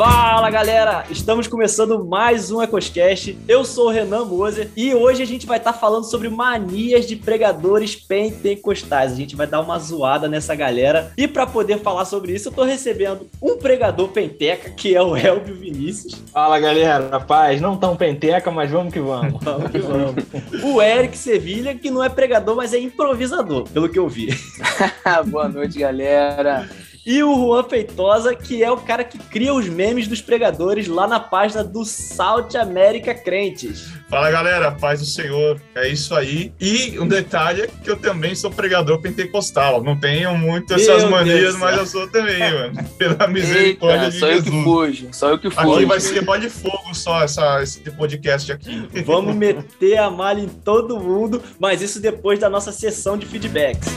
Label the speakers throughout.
Speaker 1: Fala galera, estamos começando mais um EcosCast. Eu sou o Renan Moser e hoje a gente vai estar tá falando sobre manias de pregadores pentecostais. A gente vai dar uma zoada nessa galera e para poder falar sobre isso, eu tô recebendo um pregador penteca que é o Elvio Vinícius.
Speaker 2: Fala galera, rapaz, não tão penteca, mas vamos que vamos.
Speaker 1: vamos que vamos. o Eric Sevilha, que não é pregador, mas é improvisador, pelo que eu vi.
Speaker 3: Boa noite, galera.
Speaker 1: E o Juan Feitosa, que é o cara que cria os memes dos pregadores lá na página do South América Crentes.
Speaker 4: Fala galera, paz do Senhor, é isso aí. E um detalhe é que eu também sou pregador pentecostal. Não tenho muito essas Meu manias, mas eu sou também, mano. Pela misericórdia Eita, de
Speaker 3: só
Speaker 4: Jesus.
Speaker 3: Só eu que fujo, só eu que fujo.
Speaker 4: Aqui vai ser de fogo só essa, esse podcast aqui.
Speaker 1: Vamos meter a malha em todo mundo, mas isso depois da nossa sessão de feedbacks.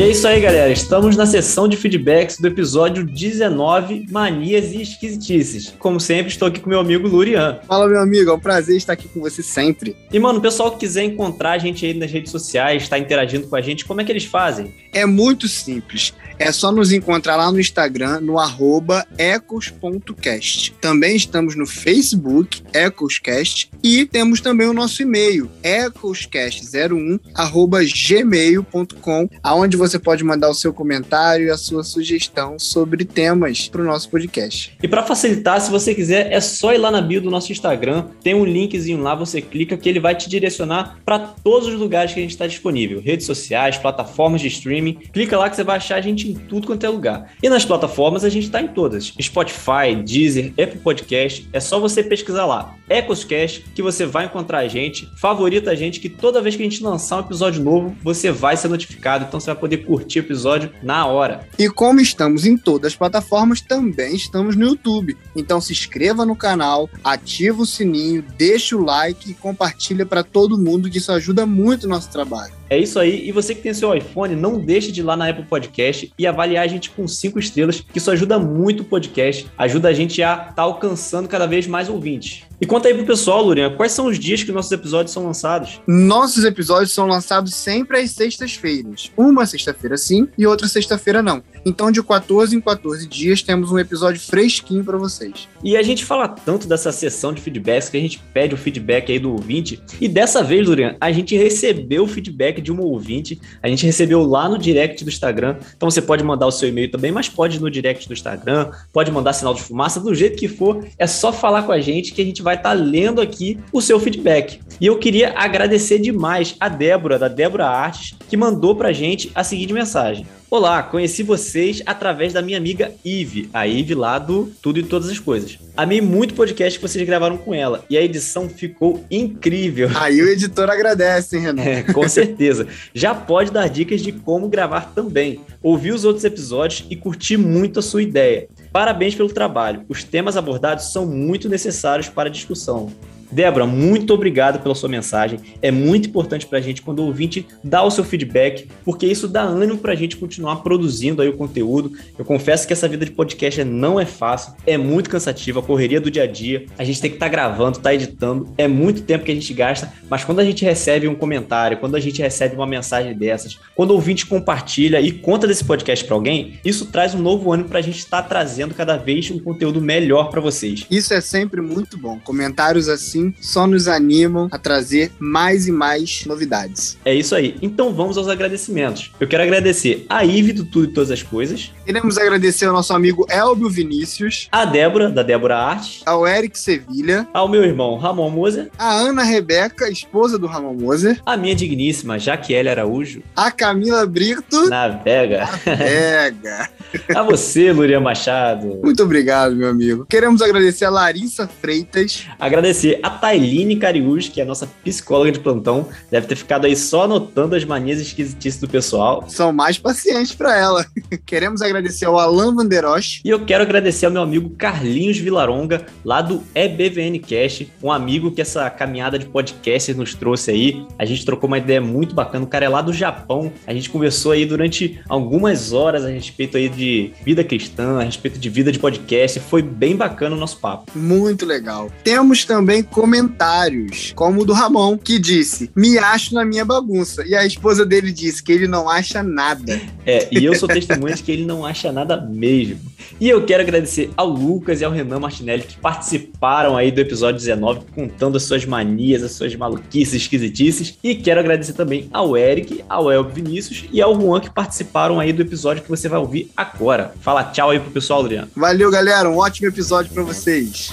Speaker 1: E é isso aí, galera. Estamos na sessão de feedbacks do episódio 19, Manias e Esquisitices. Como sempre, estou aqui com meu amigo Lurian.
Speaker 5: Fala, meu amigo. É um prazer estar aqui com você sempre.
Speaker 1: E, mano, o pessoal que quiser encontrar a gente aí nas redes sociais, estar tá interagindo com a gente, como é que eles fazem?
Speaker 5: É muito simples. É só nos encontrar lá no Instagram, no arroba ecos.cast. Também estamos no Facebook, ecoscast, e temos também o nosso e-mail, ecoscast01, arroba gmail.com, aonde você pode mandar o seu comentário e a sua sugestão sobre temas para o nosso podcast.
Speaker 1: E para facilitar, se você quiser, é só ir lá na bio do nosso Instagram, tem um linkzinho lá, você clica que ele vai te direcionar para todos os lugares que a gente está disponível, redes sociais, plataformas de streaming. Clica lá que você vai achar a gente em tudo quanto é lugar. E nas plataformas a gente está em todas: Spotify, Deezer, Apple Podcast. É só você pesquisar lá, Ecoscast, que você vai encontrar a gente. Favorita a gente, que toda vez que a gente lançar um episódio novo, você vai ser notificado. Então você vai poder curtir o episódio na hora.
Speaker 5: E como estamos em todas as plataformas, também estamos no YouTube. Então se inscreva no canal, ativa o sininho, deixa o like e compartilha para todo mundo, que isso ajuda muito o nosso trabalho.
Speaker 1: É isso aí. E você que tem seu iPhone, não deixe de ir lá na Apple Podcast e avaliar a gente com cinco estrelas, que isso ajuda muito o podcast, ajuda a gente a estar tá alcançando cada vez mais ouvintes. E conta aí pro pessoal, Lurian, quais são os dias que nossos episódios são lançados?
Speaker 5: Nossos episódios são lançados sempre às sextas-feiras. Uma sexta-feira sim e outra sexta-feira não. Então, de 14 em 14 dias, temos um episódio fresquinho para vocês.
Speaker 1: E a gente fala tanto dessa sessão de feedbacks que a gente pede o feedback aí do ouvinte. E dessa vez, Lurian, a gente recebeu o feedback de um ouvinte. A gente recebeu lá no direct do Instagram. Então você pode mandar o seu e-mail também, mas pode ir no direct do Instagram, pode mandar sinal de fumaça, do jeito que for. É só falar com a gente que a gente vai estar tá lendo aqui o seu feedback. E eu queria agradecer demais a Débora, da Débora Artes, que mandou pra gente a seguinte mensagem. Olá, conheci vocês através da minha amiga Ive, a Ive lá do Tudo e Todas as Coisas. Amei muito o podcast que vocês gravaram com ela e a edição ficou incrível.
Speaker 5: Aí o editor agradece, hein, Renan?
Speaker 1: É, com certeza. Já pode dar dicas de como gravar também. Ouvi os outros episódios e curti muito a sua ideia. Parabéns pelo trabalho. Os temas abordados são muito necessários para a discussão. Débora, muito obrigado pela sua mensagem. É muito importante para a gente quando o ouvinte dá o seu feedback, porque isso dá ânimo para a gente continuar produzindo aí o conteúdo. Eu confesso que essa vida de podcast não é fácil, é muito cansativa, a correria do dia a dia. A gente tem que estar tá gravando, estar tá editando, é muito tempo que a gente gasta, mas quando a gente recebe um comentário, quando a gente recebe uma mensagem dessas, quando o ouvinte compartilha e conta desse podcast para alguém, isso traz um novo ânimo para a gente estar tá trazendo cada vez um conteúdo melhor para vocês.
Speaker 5: Isso é sempre muito bom. Comentários assim assim só nos animam a trazer mais e mais novidades.
Speaker 1: É isso aí. Então vamos aos agradecimentos. Eu quero agradecer a Ive do Tudo e Todas as Coisas.
Speaker 5: Queremos agradecer ao nosso amigo Elbio Vinícius.
Speaker 1: A Débora, da Débora Arte.
Speaker 5: Ao Eric Sevilha.
Speaker 1: Ao meu irmão Ramon Moser.
Speaker 5: A Ana Rebeca, esposa do Ramon Moser.
Speaker 1: A minha digníssima Jaquiele Araújo.
Speaker 5: A Camila Brito.
Speaker 1: Navega.
Speaker 5: Navega.
Speaker 1: a você, Luria Machado.
Speaker 5: Muito obrigado, meu amigo. Queremos agradecer a Larissa Freitas.
Speaker 1: Agradecer a Tailine Cariús, que é a nossa psicóloga de plantão, deve ter ficado aí só anotando as manias esquisitíssimas do pessoal.
Speaker 5: São mais pacientes para ela. Queremos agradecer ao Alan Vanderoche.
Speaker 1: E eu quero agradecer ao meu amigo Carlinhos Vilaronga, lá do EBVN Cast, um amigo que essa caminhada de podcast nos trouxe aí. A gente trocou uma ideia muito bacana. O cara é lá do Japão. A gente conversou aí durante algumas horas a respeito aí de vida cristã, a respeito de vida de podcast. Foi bem bacana o nosso papo.
Speaker 5: Muito legal. Temos também comentários, como o do Ramon, que disse: Me acho na minha bagunça. E a esposa dele disse que ele não acha nada.
Speaker 1: É, e eu sou testemunha de que ele não acha nada mesmo. E eu quero agradecer ao Lucas e ao Renan Martinelli que participaram aí do episódio 19, contando as suas manias, as suas maluquices, esquisitices. E quero agradecer também ao Eric, ao Elvio Vinícius e ao Juan que participaram aí do episódio que você vai ouvir agora. Fala tchau aí pro pessoal, Adriano.
Speaker 5: Valeu, galera. Um ótimo episódio para vocês.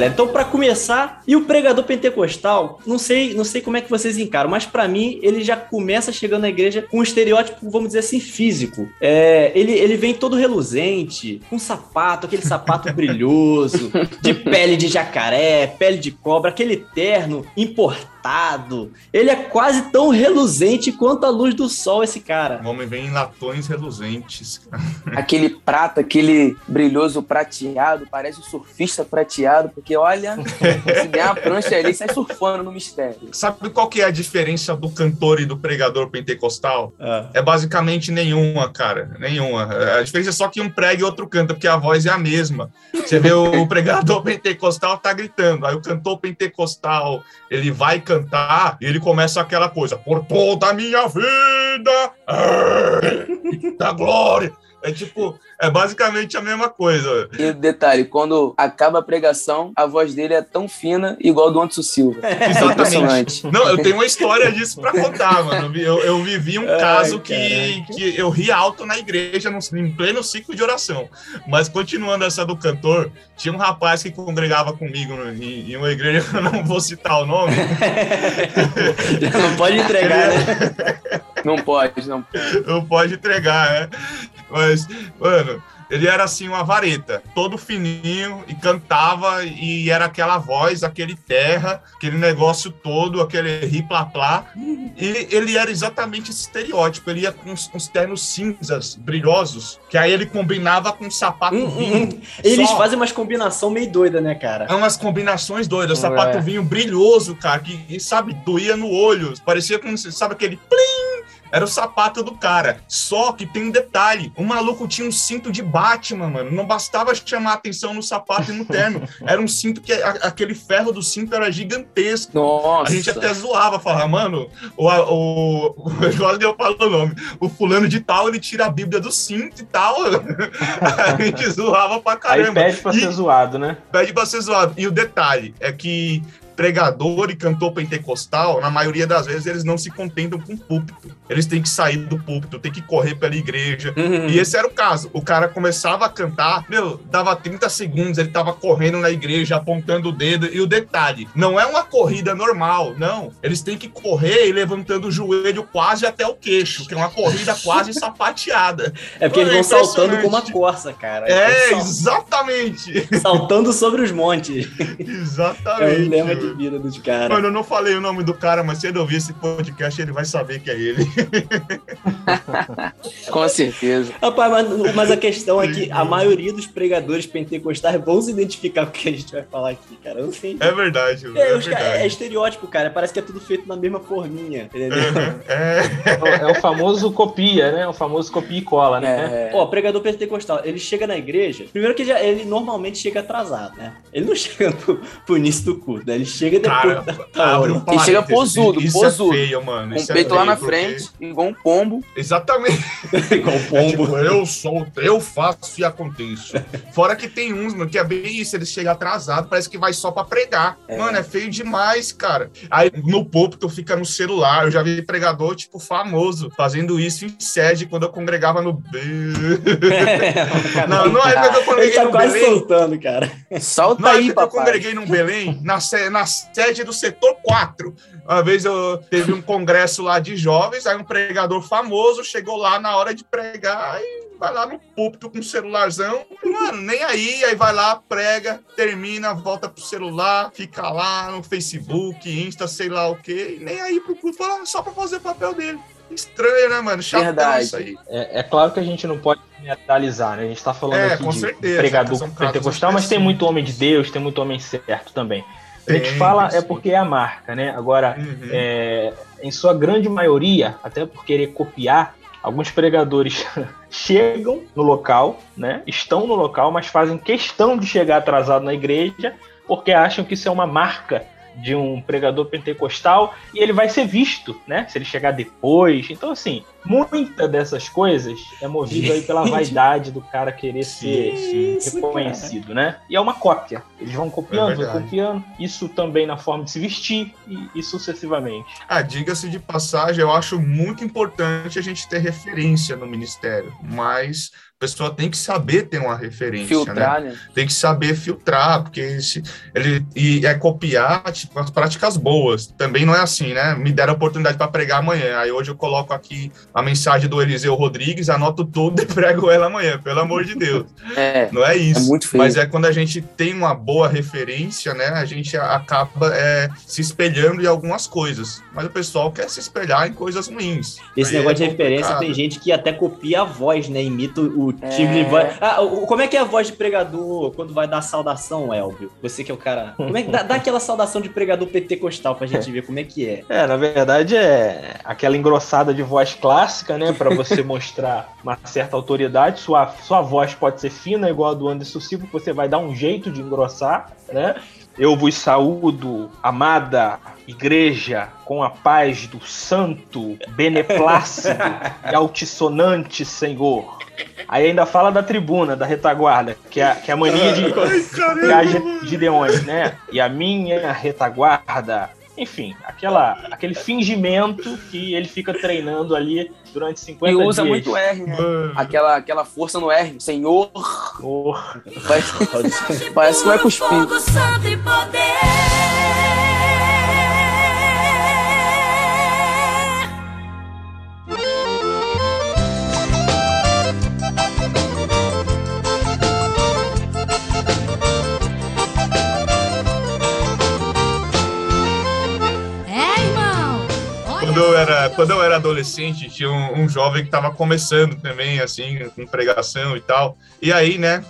Speaker 1: Galera. Então, pra começar, e o pregador pentecostal, não sei, não sei como é que vocês encaram, mas pra mim ele já começa chegando na igreja com um estereótipo, vamos dizer assim, físico. É, ele, ele vem todo reluzente, com sapato, aquele sapato brilhoso, de pele de jacaré, pele de cobra, aquele terno importado. Ele é quase tão reluzente quanto a luz do sol, esse cara.
Speaker 4: O homem vem em latões reluzentes.
Speaker 3: Aquele prata, aquele brilhoso prateado, parece um surfista prateado, porque olha, se der uma prancha ali, sai surfando no mistério.
Speaker 4: Sabe qual que é a diferença do cantor e do pregador pentecostal?
Speaker 1: Ah.
Speaker 4: É basicamente nenhuma, cara. Nenhuma. A diferença é só que um prega e outro canta, porque a voz é a mesma. Você vê o pregador pentecostal tá gritando, aí o cantor pentecostal, ele vai cantar e ele começa aquela coisa, por toda a minha vida, da glória. É tipo, é basicamente a mesma coisa.
Speaker 3: E o detalhe, quando acaba a pregação, a voz dele é tão fina, igual do Anderson Silva.
Speaker 4: Exatamente.
Speaker 3: Impressionante.
Speaker 4: Não, eu tenho uma história disso pra contar, mano. Eu, eu vivi um
Speaker 1: Ai,
Speaker 4: caso que, que eu ri alto na igreja, em pleno ciclo de oração. Mas continuando essa do cantor, tinha um rapaz que congregava comigo em, em uma igreja, eu não vou citar o nome.
Speaker 1: não pode entregar, né?
Speaker 3: Não pode, não pode.
Speaker 4: não pode entregar, né? Mas, mano, ele era assim uma vareta, todo fininho e cantava e era aquela voz, aquele terra, aquele negócio todo, aquele riplá-plá. E ele era exatamente esse estereótipo. Ele ia com uns, uns ternos cinzas, brilhosos, que aí ele combinava com um sapato
Speaker 1: Hum,
Speaker 4: vinho.
Speaker 1: hum, Eles
Speaker 4: Só-
Speaker 1: fazem umas combinação meio doida, né, cara?
Speaker 4: É umas combinações doidas,
Speaker 3: É.
Speaker 4: sapato vinho brilhoso, cara, que, sabe, doía no olho. Parecia como, sabe, aquele plim! Era o sapato do cara. Só que tem um detalhe: o maluco tinha um cinto de Batman, mano. Não bastava chamar atenção no sapato e no terno. Era um cinto que a- aquele ferro do cinto era gigantesco.
Speaker 3: Nossa.
Speaker 4: A gente até zoava, falava, mano, o, o, o eu falo o nome, o fulano de tal, ele tira a Bíblia do cinto e tal. A gente zoava pra
Speaker 2: Aí
Speaker 4: caramba.
Speaker 2: pede pra
Speaker 4: E-
Speaker 2: ser zoado, né?
Speaker 4: pede pra ser zoado. E o detalhe é que pregador e cantor pentecostal, na maioria das vezes, eles não se contentam com o púlpito. Eles têm que sair do púlpito, tem que correr pela igreja.
Speaker 1: Uhum.
Speaker 4: E esse era o caso. O cara começava a cantar, meu, dava 30 segundos, ele tava correndo na igreja, apontando o dedo. E o detalhe, não é uma corrida normal, não. Eles têm que correr e levantando o joelho quase até o queixo, que é uma corrida quase sapateada.
Speaker 1: É porque eles
Speaker 4: É
Speaker 1: vão saltando
Speaker 4: impressionante.
Speaker 1: como uma corça, cara.
Speaker 4: É,
Speaker 1: Eles sal-
Speaker 4: exatamente.
Speaker 1: Saltando sobre os montes. É
Speaker 4: Exatamente.
Speaker 1: o lema de
Speaker 4: mano.
Speaker 1: Vida dos caras.
Speaker 4: Mano, eu não falei o nome do cara, mas se ele ouvir esse podcast, ele vai saber que é ele.
Speaker 3: Com certeza.
Speaker 1: Rapaz, mas, mas a questão é que a maioria dos pregadores pentecostais vão se identificar com o que a gente vai falar aqui, cara. Eu não sei.
Speaker 4: É verdade,
Speaker 1: É,
Speaker 4: é
Speaker 1: ca- é
Speaker 4: verdade.
Speaker 1: estereótipo, cara. Parece que é tudo feito na mesma forminha. Entendeu?
Speaker 4: Uhum, É,
Speaker 2: É o- é o famoso copia, né? O famoso copia e cola, né?
Speaker 3: É,
Speaker 1: Ó, pregador pentecostal, ele chega na igreja. Primeiro que já, ele normalmente chega atrasado, né? Ele não chega pro, pro início do culto, né? Ele chega depois
Speaker 4: cara,
Speaker 1: da, da
Speaker 4: abre
Speaker 1: hora.
Speaker 4: um
Speaker 3: E chega posudo,
Speaker 4: Isso
Speaker 3: posudo.
Speaker 4: é feio, mano.
Speaker 3: com o
Speaker 4: é
Speaker 3: peito lá
Speaker 4: feio,
Speaker 3: na
Speaker 4: porque-
Speaker 3: frente, igual um pombo.
Speaker 4: Exatamente.
Speaker 1: igual
Speaker 4: É
Speaker 1: pombo.
Speaker 4: tipo, eu sou, eu faço e aconteço. Fora que tem uns, mano, que é bem isso, eles chegam atrasados, parece que vai só pra pregar.
Speaker 3: É.
Speaker 4: Mano, é feio demais, cara. Aí no púlpito fica no celular. Eu já vi pregador, tipo, famoso, fazendo isso em sede quando eu congregava no. Não, não é quando eu
Speaker 1: Ele
Speaker 4: congreguei
Speaker 1: tá
Speaker 4: no
Speaker 1: quase
Speaker 4: Belém.
Speaker 1: soltando, cara.
Speaker 3: Solta
Speaker 4: Na
Speaker 3: aí,
Speaker 4: época que eu
Speaker 3: papai.
Speaker 4: congreguei no Belém, na, na sede do setor 4. Uma vez eu teve um congresso lá de jovens, aí um pregador famoso chegou lá na hora de pregar e vai lá no púlpito com o celularzão, mano, nem aí, aí vai lá, prega, termina, volta pro celular, fica lá no Facebook, Insta, sei lá o quê, e nem aí pro culto, fala, só pra fazer o papel dele. Estranho, né, mano? Chatão
Speaker 3: Verdade.
Speaker 4: isso aí.
Speaker 2: É, é claro que a gente não pode generalizar, né? A gente tá falando
Speaker 4: É,
Speaker 2: aqui
Speaker 4: com
Speaker 2: de
Speaker 4: certeza,
Speaker 2: pregador pentecostal, mas tem muito homem de Deus, tem muito homem certo também. A gente fala é porque é a marca, né? Agora,
Speaker 4: Uhum.
Speaker 2: é, em sua grande maioria, até por querer copiar, alguns pregadores chegam no local, né? Estão no local, mas fazem questão de chegar atrasado na igreja porque acham que isso é uma marca de um pregador pentecostal e ele vai ser visto, né? Se ele chegar depois. Então, assim, muita dessas coisas é movido aí pela vaidade do cara querer ser.
Speaker 1: Isso,
Speaker 2: reconhecido, né? E é uma cópia. Eles vão
Speaker 4: É
Speaker 2: copiando, vão
Speaker 4: verdade.
Speaker 2: copiando. Isso também na forma de se vestir e, e sucessivamente.
Speaker 4: Ah, diga-se de passagem, eu acho muito importante a gente ter referência no ministério, mas a pessoa tem que saber ter uma referência, né?
Speaker 3: Filtrar, né?
Speaker 4: Tem que saber filtrar, porque se ele e é copiar tipo, as práticas boas. Também não é assim, né? Me deram a oportunidade para pregar amanhã. Aí hoje eu coloco aqui a mensagem do Eliseu Rodrigues, anoto tudo e prego ela amanhã, pelo amor de Deus.
Speaker 3: É,
Speaker 4: Não é
Speaker 3: é
Speaker 4: isso.
Speaker 3: muito feio.
Speaker 4: Mas é quando a gente tem uma boa referência, né? A gente acaba é, se espelhando em algumas coisas. Mas o pessoal quer se espelhar em coisas ruins.
Speaker 1: Esse
Speaker 4: Aí
Speaker 1: negócio
Speaker 4: é
Speaker 1: de referência tem gente que até copia a voz, né? Imita o
Speaker 3: É.
Speaker 1: timbre de voz. Ah, o- como é que é a voz de pregador quando vai dar saudação, Elvio? Você que é o cara. Como é que dá, dá aquela saudação de pregador pentecostal pra gente ver como é que é?
Speaker 2: É, na verdade é aquela engrossada de voz clássica, né? Pra você mostrar uma certa autoridade. Sua, sua voz pode ser fina, igual a do Anderson Silva, que você vai dar um jeito de engrossar, né? Eu vos saúdo, amada igreja, com a paz do santo, beneplácido e altissonante Senhor. Aí ainda fala da tribuna, da retaguarda, que é, que é a mania de,
Speaker 4: Ai,
Speaker 2: que
Speaker 4: caramba,
Speaker 2: a
Speaker 4: mano.
Speaker 2: Gideões, né? E a minha retaguarda. Enfim, aquela, aquele fingimento que ele fica treinando ali durante 50
Speaker 3: E
Speaker 2: dias.
Speaker 3: usa muito R, né? Aquela, aquela força no R. Senhor.
Speaker 2: Oh,
Speaker 3: Parece, parece que vai cuspir.
Speaker 6: Fogo, santo e poder.
Speaker 4: Era, quando eu era adolescente, tinha um, um jovem que estava começando também, assim, com pregação e tal. E aí, né,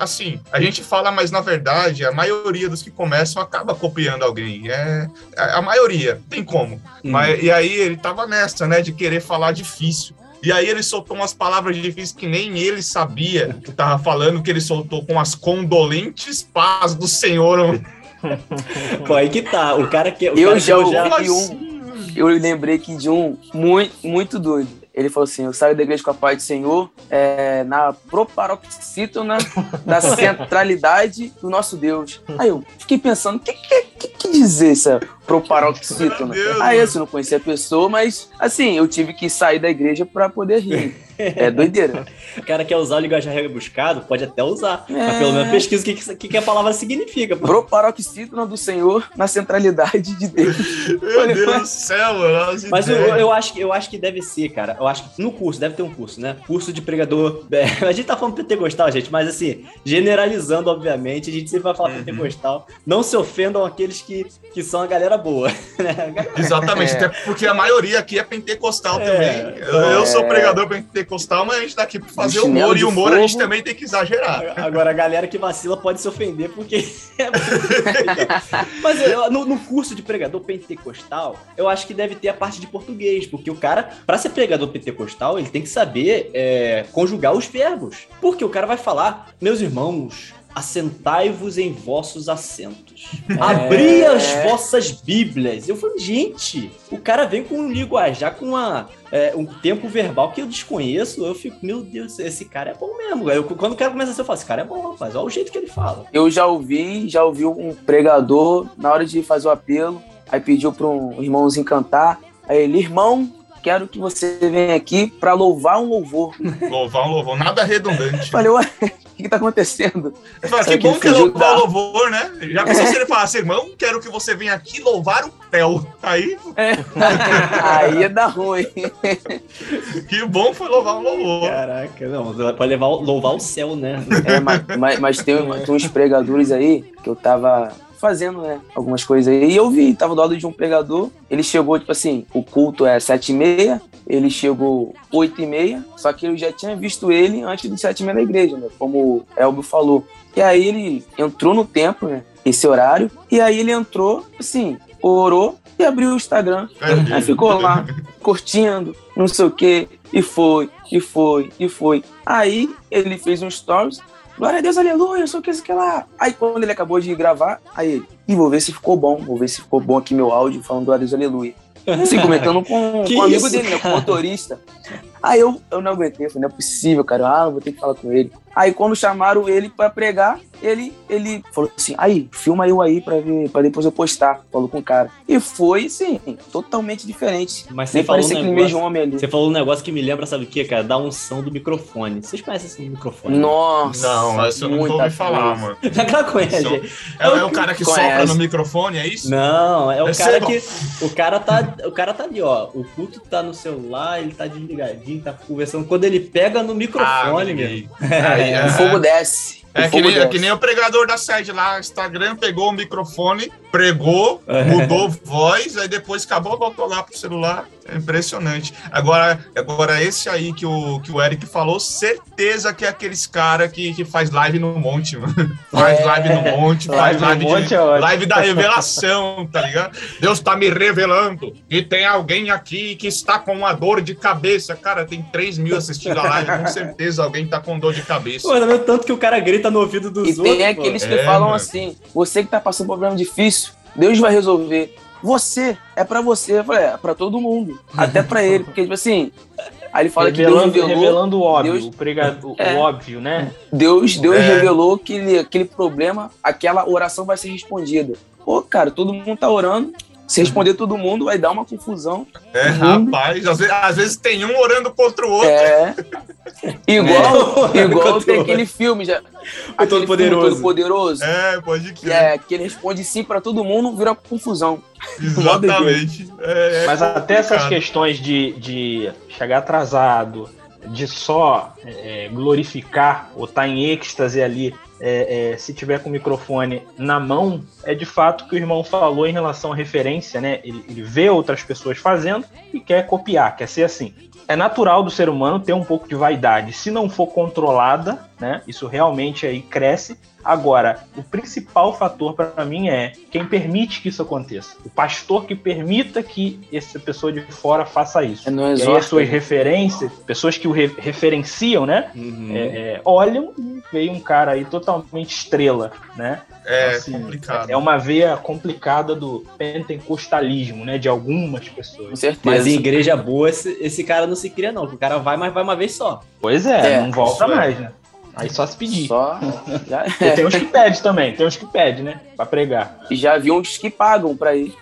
Speaker 4: assim, a gente fala, mas na verdade, a maioria dos que começam acaba copiando alguém. É, a, a maioria, tem como. Mas, e aí ele tava nessa, né, de querer falar difícil. E aí ele soltou umas palavras difíceis que nem ele sabia que tava falando, que ele soltou com as condolentes paz do Senhor.
Speaker 1: Pô, aí que tá. O cara que. O
Speaker 3: Eu
Speaker 1: cara
Speaker 3: já
Speaker 1: que
Speaker 3: ouvi um-
Speaker 4: assim?
Speaker 3: Eu lembrei aqui de um muito, muito doido. Ele falou assim: Eu saio da igreja com a paz do Senhor é, na proparoxítona da centralidade do nosso Deus. Aí eu fiquei pensando: o que, que, que, que dizer essa proparoxítona? Aí assim, eu não conhecia a pessoa, mas assim, eu tive que sair da igreja pra poder rir. É doideira.
Speaker 1: O cara quer usar o linguajar rebuscado, pode até usar. Mas
Speaker 3: É.
Speaker 1: pelo menos pesquisa o que, que, que a palavra significa.
Speaker 3: Proparoxítona do Senhor na centralidade de Deus.
Speaker 4: Meu Deus do céu, mano. as
Speaker 1: Mas eu, eu, acho, que- eu acho que deve ser, cara. Eu acho que no curso, deve ter um curso, né? Curso de pregador. é, a gente tá falando pentecostal, gente, mas assim, generalizando, obviamente, a gente sempre vai falar
Speaker 4: Uhum.
Speaker 1: pentecostal. Não se ofendam aqueles que, que são a galera boa. Né?
Speaker 4: Exatamente,
Speaker 3: É.
Speaker 4: até porque a maioria aqui é pentecostal
Speaker 1: É.
Speaker 4: também. Eu, eu sou pregador pentecostal, mas a gente tá aqui pra fazer
Speaker 3: chinelo
Speaker 4: humor, e humor a gente
Speaker 3: fogo.
Speaker 4: também tem que exagerar.
Speaker 1: Agora, a galera que vacila pode se ofender, porque. é muito- Mas eu- no, no curso de pregador pentecostal, eu acho que deve ter a parte de português, porque o cara, pra ser pregador pentecostal, ele tem que saber é, conjugar os verbos. Porque o cara vai falar, meus irmãos. Assentai-vos em vossos assentos. Abri as vossas Bíblias. Eu falei, gente, o cara vem com um linguajar, com uma, é, um tempo verbal que eu desconheço. Eu fico, meu Deus, esse cara é bom mesmo. Eu, quando o cara começa assim, eu falo, esse cara é bom, rapaz. Olha o jeito que ele fala.
Speaker 3: Eu já ouvi, já ouvi um pregador, na hora de fazer o apelo, aí pediu para um irmãozinho cantar. Aí ele, irmão, quero que você venha aqui para louvar um louvor.
Speaker 4: Louvar um louvor, nada redundante.
Speaker 3: Falei, ué, que, que tá acontecendo? Só
Speaker 4: que bom que é louvar
Speaker 3: da-
Speaker 4: louvor, né? Já pensou se ele falasse, irmão, quero que você venha aqui louvar o Theo. Aí,
Speaker 3: Aí ia dar ruim.
Speaker 4: que bom foi louvar o louvor.
Speaker 1: Caraca, não, pode levar, o- louvar o céu, né?
Speaker 3: É, mas, mas, mas tem, tem uns pregadores aí que eu tava fazendo, né? Algumas coisas aí. E eu vi, tava do lado de um pregador. Ele chegou, tipo assim, o culto é sete e meia. Ele chegou oito e meia. Só que eu já tinha visto ele antes do sete e meia na igreja, né? Como o Elbio falou. E aí ele entrou no templo, né? Esse horário. E aí ele entrou, assim, orou e abriu o Instagram. Aí ficou lá, curtindo, não sei o quê, e foi, e foi, e foi. Aí ele fez um stories, glória a Deus, aleluia, não sei o que, isso que lá. Aí quando ele acabou de gravar, aí ele, e vou ver se ficou bom, vou ver se ficou bom aqui meu áudio falando glória a Deus, aleluia. Assim, comentando com, com o amigo
Speaker 1: isso,
Speaker 3: dele, né, com o motorista. Aí eu, eu não aguentei, eu falei, não é possível, cara, ah, vou ter que falar com ele. Aí quando chamaram ele pra pregar, ele, ele falou assim, aí, filma eu aí pra, ver, pra depois eu postar, falou com o cara. E foi, sim, totalmente diferente.
Speaker 1: Mas você
Speaker 3: Nem
Speaker 1: falou, um
Speaker 3: aquele
Speaker 1: negócio,
Speaker 3: mesmo homem ali.
Speaker 1: você falou um negócio que me lembra, sabe o que, cara? Da unção do microfone. Vocês conhecem esse microfone?
Speaker 3: Nossa,
Speaker 4: Não, essa eu não vou ouvir falar, mano.
Speaker 1: Aquela conhece.
Speaker 4: É, é o cara que
Speaker 3: Conhece.
Speaker 4: sopra no microfone, é isso?
Speaker 1: Não, é o cara
Speaker 4: ser
Speaker 1: que. O cara tá. O cara tá ali, ó. O culto tá no celular, ele tá desligadinho, tá conversando. Quando ele pega no microfone,
Speaker 4: Ah,
Speaker 1: meu.
Speaker 4: Aí,
Speaker 3: O
Speaker 4: é,
Speaker 3: fogo desce.
Speaker 4: É que, nem, é que nem o pregador da sede lá, Instagram, pegou o microfone, pregou,
Speaker 1: É.
Speaker 4: mudou voz, aí depois acabou, voltou lá pro celular. É impressionante. Agora, agora esse aí que o, que o Eric falou, certeza que é aqueles cara que, que faz live no monte, mano. Faz
Speaker 3: É.
Speaker 4: live no monte, faz
Speaker 2: Live
Speaker 4: live,
Speaker 2: monte
Speaker 4: de,
Speaker 2: é
Speaker 4: live da revelação, tá ligado? Deus tá me revelando que tem alguém aqui que está com uma dor de cabeça. Cara, tem 3 mil assistindo a live, com certeza alguém tá com dor de cabeça.
Speaker 1: Pô, também o tanto que o cara grita no ouvido dos
Speaker 3: E
Speaker 1: outros.
Speaker 3: tem
Speaker 1: pô.
Speaker 3: aqueles que
Speaker 4: É,
Speaker 3: falam
Speaker 4: mano.
Speaker 3: assim: você que tá passando um problema difícil, Deus vai resolver. Você, é pra você. Eu falei, é pra todo mundo. Até pra ele. Porque, tipo assim, aí ele fala que
Speaker 2: revelando,
Speaker 3: Deus revelou.
Speaker 2: revelando o óbvio,
Speaker 3: Deus-
Speaker 2: o, prega- o-
Speaker 3: É.
Speaker 2: o óbvio, né?
Speaker 3: Deus, Deus
Speaker 4: É.
Speaker 3: revelou que ele- aquele problema, aquela oração vai ser respondida. Pô, cara, todo mundo tá orando. Se responder todo mundo, vai dar uma confusão.
Speaker 4: É,
Speaker 3: Uhum.
Speaker 4: rapaz, às vezes, às vezes tem um orando contra o outro.
Speaker 3: É. Igual,
Speaker 1: É.
Speaker 3: igual tem
Speaker 1: o
Speaker 3: aquele filme já. aquele
Speaker 1: Todo-Poderoso.
Speaker 3: Todo poderoso.
Speaker 4: É, pode
Speaker 3: Que, é, que ele responde sim pra todo mundo, vira confusão.
Speaker 4: Exatamente. É, é
Speaker 2: Mas até essas
Speaker 4: complicado.
Speaker 2: questões de, de chegar atrasado, de só é, glorificar ou estar em êxtase ali, é, é, se tiver com o microfone na mão, é de fato que o irmão falou em relação à referência, né? Ele, ele vê outras pessoas fazendo e quer copiar, quer ser assim. É natural do ser humano ter um pouco de vaidade. Se não for controlada, né? Isso realmente aí cresce. Agora, o principal fator para mim é quem permite que isso aconteça. O pastor que permita que essa pessoa de fora faça isso.
Speaker 3: É no
Speaker 2: E aí as
Speaker 3: exorta.
Speaker 2: suas referências, pessoas que o re- referenciam, né?
Speaker 1: Uhum.
Speaker 2: é, é, olham e veio um cara aí totalmente estrela, né?
Speaker 4: É
Speaker 2: Assim,
Speaker 4: complicado.
Speaker 2: É uma veia complicada do pentecostalismo, né? De algumas
Speaker 3: Com
Speaker 2: pessoas.
Speaker 3: certeza.
Speaker 1: Mas em igreja boa, esse, esse cara não se cria, não. O cara vai, mas vai uma vez só.
Speaker 2: Pois é,
Speaker 3: É,
Speaker 2: não volta
Speaker 4: é.
Speaker 2: mais, né? Aí só se pedir.
Speaker 3: Só. Já,
Speaker 2: E tem uns que pede também, tem uns que pede, né? Pra pregar.
Speaker 3: já vi uns que pagam pra ir.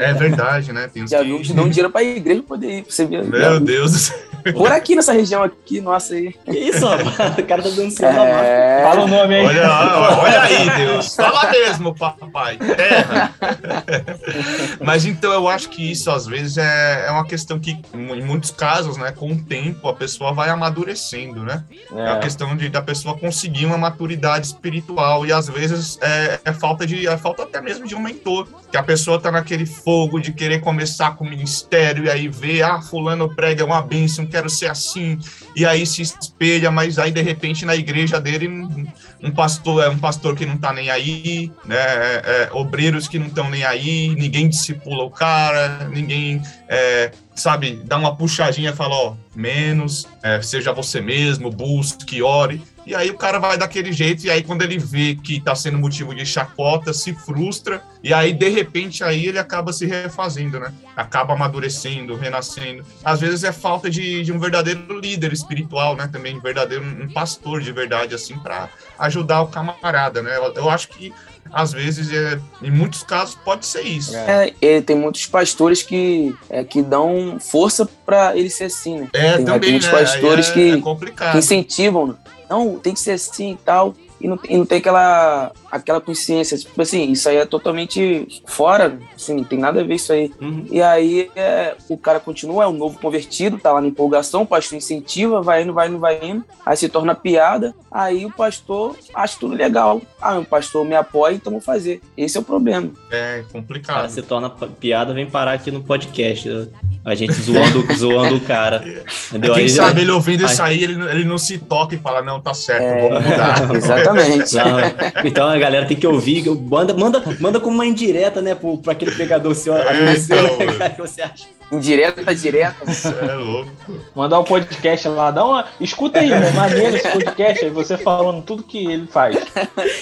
Speaker 4: É verdade, né? Tem uns
Speaker 3: Já
Speaker 4: que-
Speaker 3: vi uns que dão dinheiro pra igreja pra poder ir. pra Você ver.
Speaker 4: Meu Deus do céu.
Speaker 3: Por aqui nessa região aqui, nossa aí.
Speaker 1: Que isso, rapaz? O cara tá dando sinal da massa.
Speaker 3: É.
Speaker 2: Fala o nome aí.
Speaker 4: Olha, lá, olha aí, Deus. Fala mesmo, papai. Terra. Mas então eu acho que isso às vezes é, é uma questão que, em muitos casos, né, com o tempo, a pessoa vai amadurecendo, né? É, a
Speaker 2: É.
Speaker 4: questão de, da pessoa conseguir uma maturidade espiritual e às vezes é, é falta de é falta até mesmo de um mentor que a pessoa tá naquele fogo de querer começar com o ministério e aí vê ah fulano prega uma bênção quero ser assim e aí se espelha mas aí de repente na igreja dele um, pastor é um pastor que não tá nem aí né é, é, obreiros que não estão nem aí ninguém discipula o cara ninguém é, sabe, dá uma puxadinha e fala, ó, menos, é, seja você mesmo, busque, ore. E aí o cara vai daquele jeito, e aí quando ele vê que tá sendo motivo de chacota, se frustra, e aí de repente aí ele acaba se refazendo, né? Acaba amadurecendo, renascendo. Às vezes é falta de, de um verdadeiro líder espiritual, né? Também um verdadeiro, um pastor de verdade, assim, para ajudar o camarada, né? Eu, eu acho que às vezes, é, em muitos casos, pode ser isso.
Speaker 3: É, e tem muitos pastores que, é, que dão força pra ele ser assim, né?
Speaker 4: É,
Speaker 3: Tem
Speaker 4: também,
Speaker 3: muitos
Speaker 4: né?
Speaker 3: pastores
Speaker 4: é,
Speaker 3: que-
Speaker 4: é.
Speaker 3: Que incentivam, né? Não, tem que ser assim e tal. E não, e não tem aquela, aquela consciência, tipo assim, isso aí é totalmente fora, assim, não tem nada a ver isso aí.
Speaker 1: Uhum.
Speaker 3: E aí é, o cara continua, é um novo convertido, tá lá na empolgação, o pastor incentiva, vai indo, vai indo, vai indo, aí se torna piada, aí o pastor acha tudo legal. Ah, o pastor me apoia, então vou fazer. Esse é o problema.
Speaker 4: É
Speaker 1: Cara,
Speaker 4: complicado.
Speaker 1: se torna piada, vem parar aqui no podcast. né? A gente zoando, zoando o cara. Entendeu?
Speaker 4: Quem
Speaker 1: Aí-
Speaker 4: sabe ele ouvindo
Speaker 1: aí-
Speaker 4: isso aí, ele, ele não se toca e fala, não, tá certo,
Speaker 3: É.
Speaker 4: vamos mudar.
Speaker 3: Exatamente.
Speaker 1: Não, então a galera tem que ouvir. Manda, manda, manda como uma indireta, né, pro, pra aquele pregador seu,
Speaker 4: É,
Speaker 1: seu,
Speaker 4: então,
Speaker 1: né, cara, que você acha.
Speaker 3: Indireta, direta.
Speaker 4: É louco.
Speaker 2: Mandar um podcast lá, dá uma. Escuta aí, né? Maneiro esse podcast aí, você falando tudo que ele faz.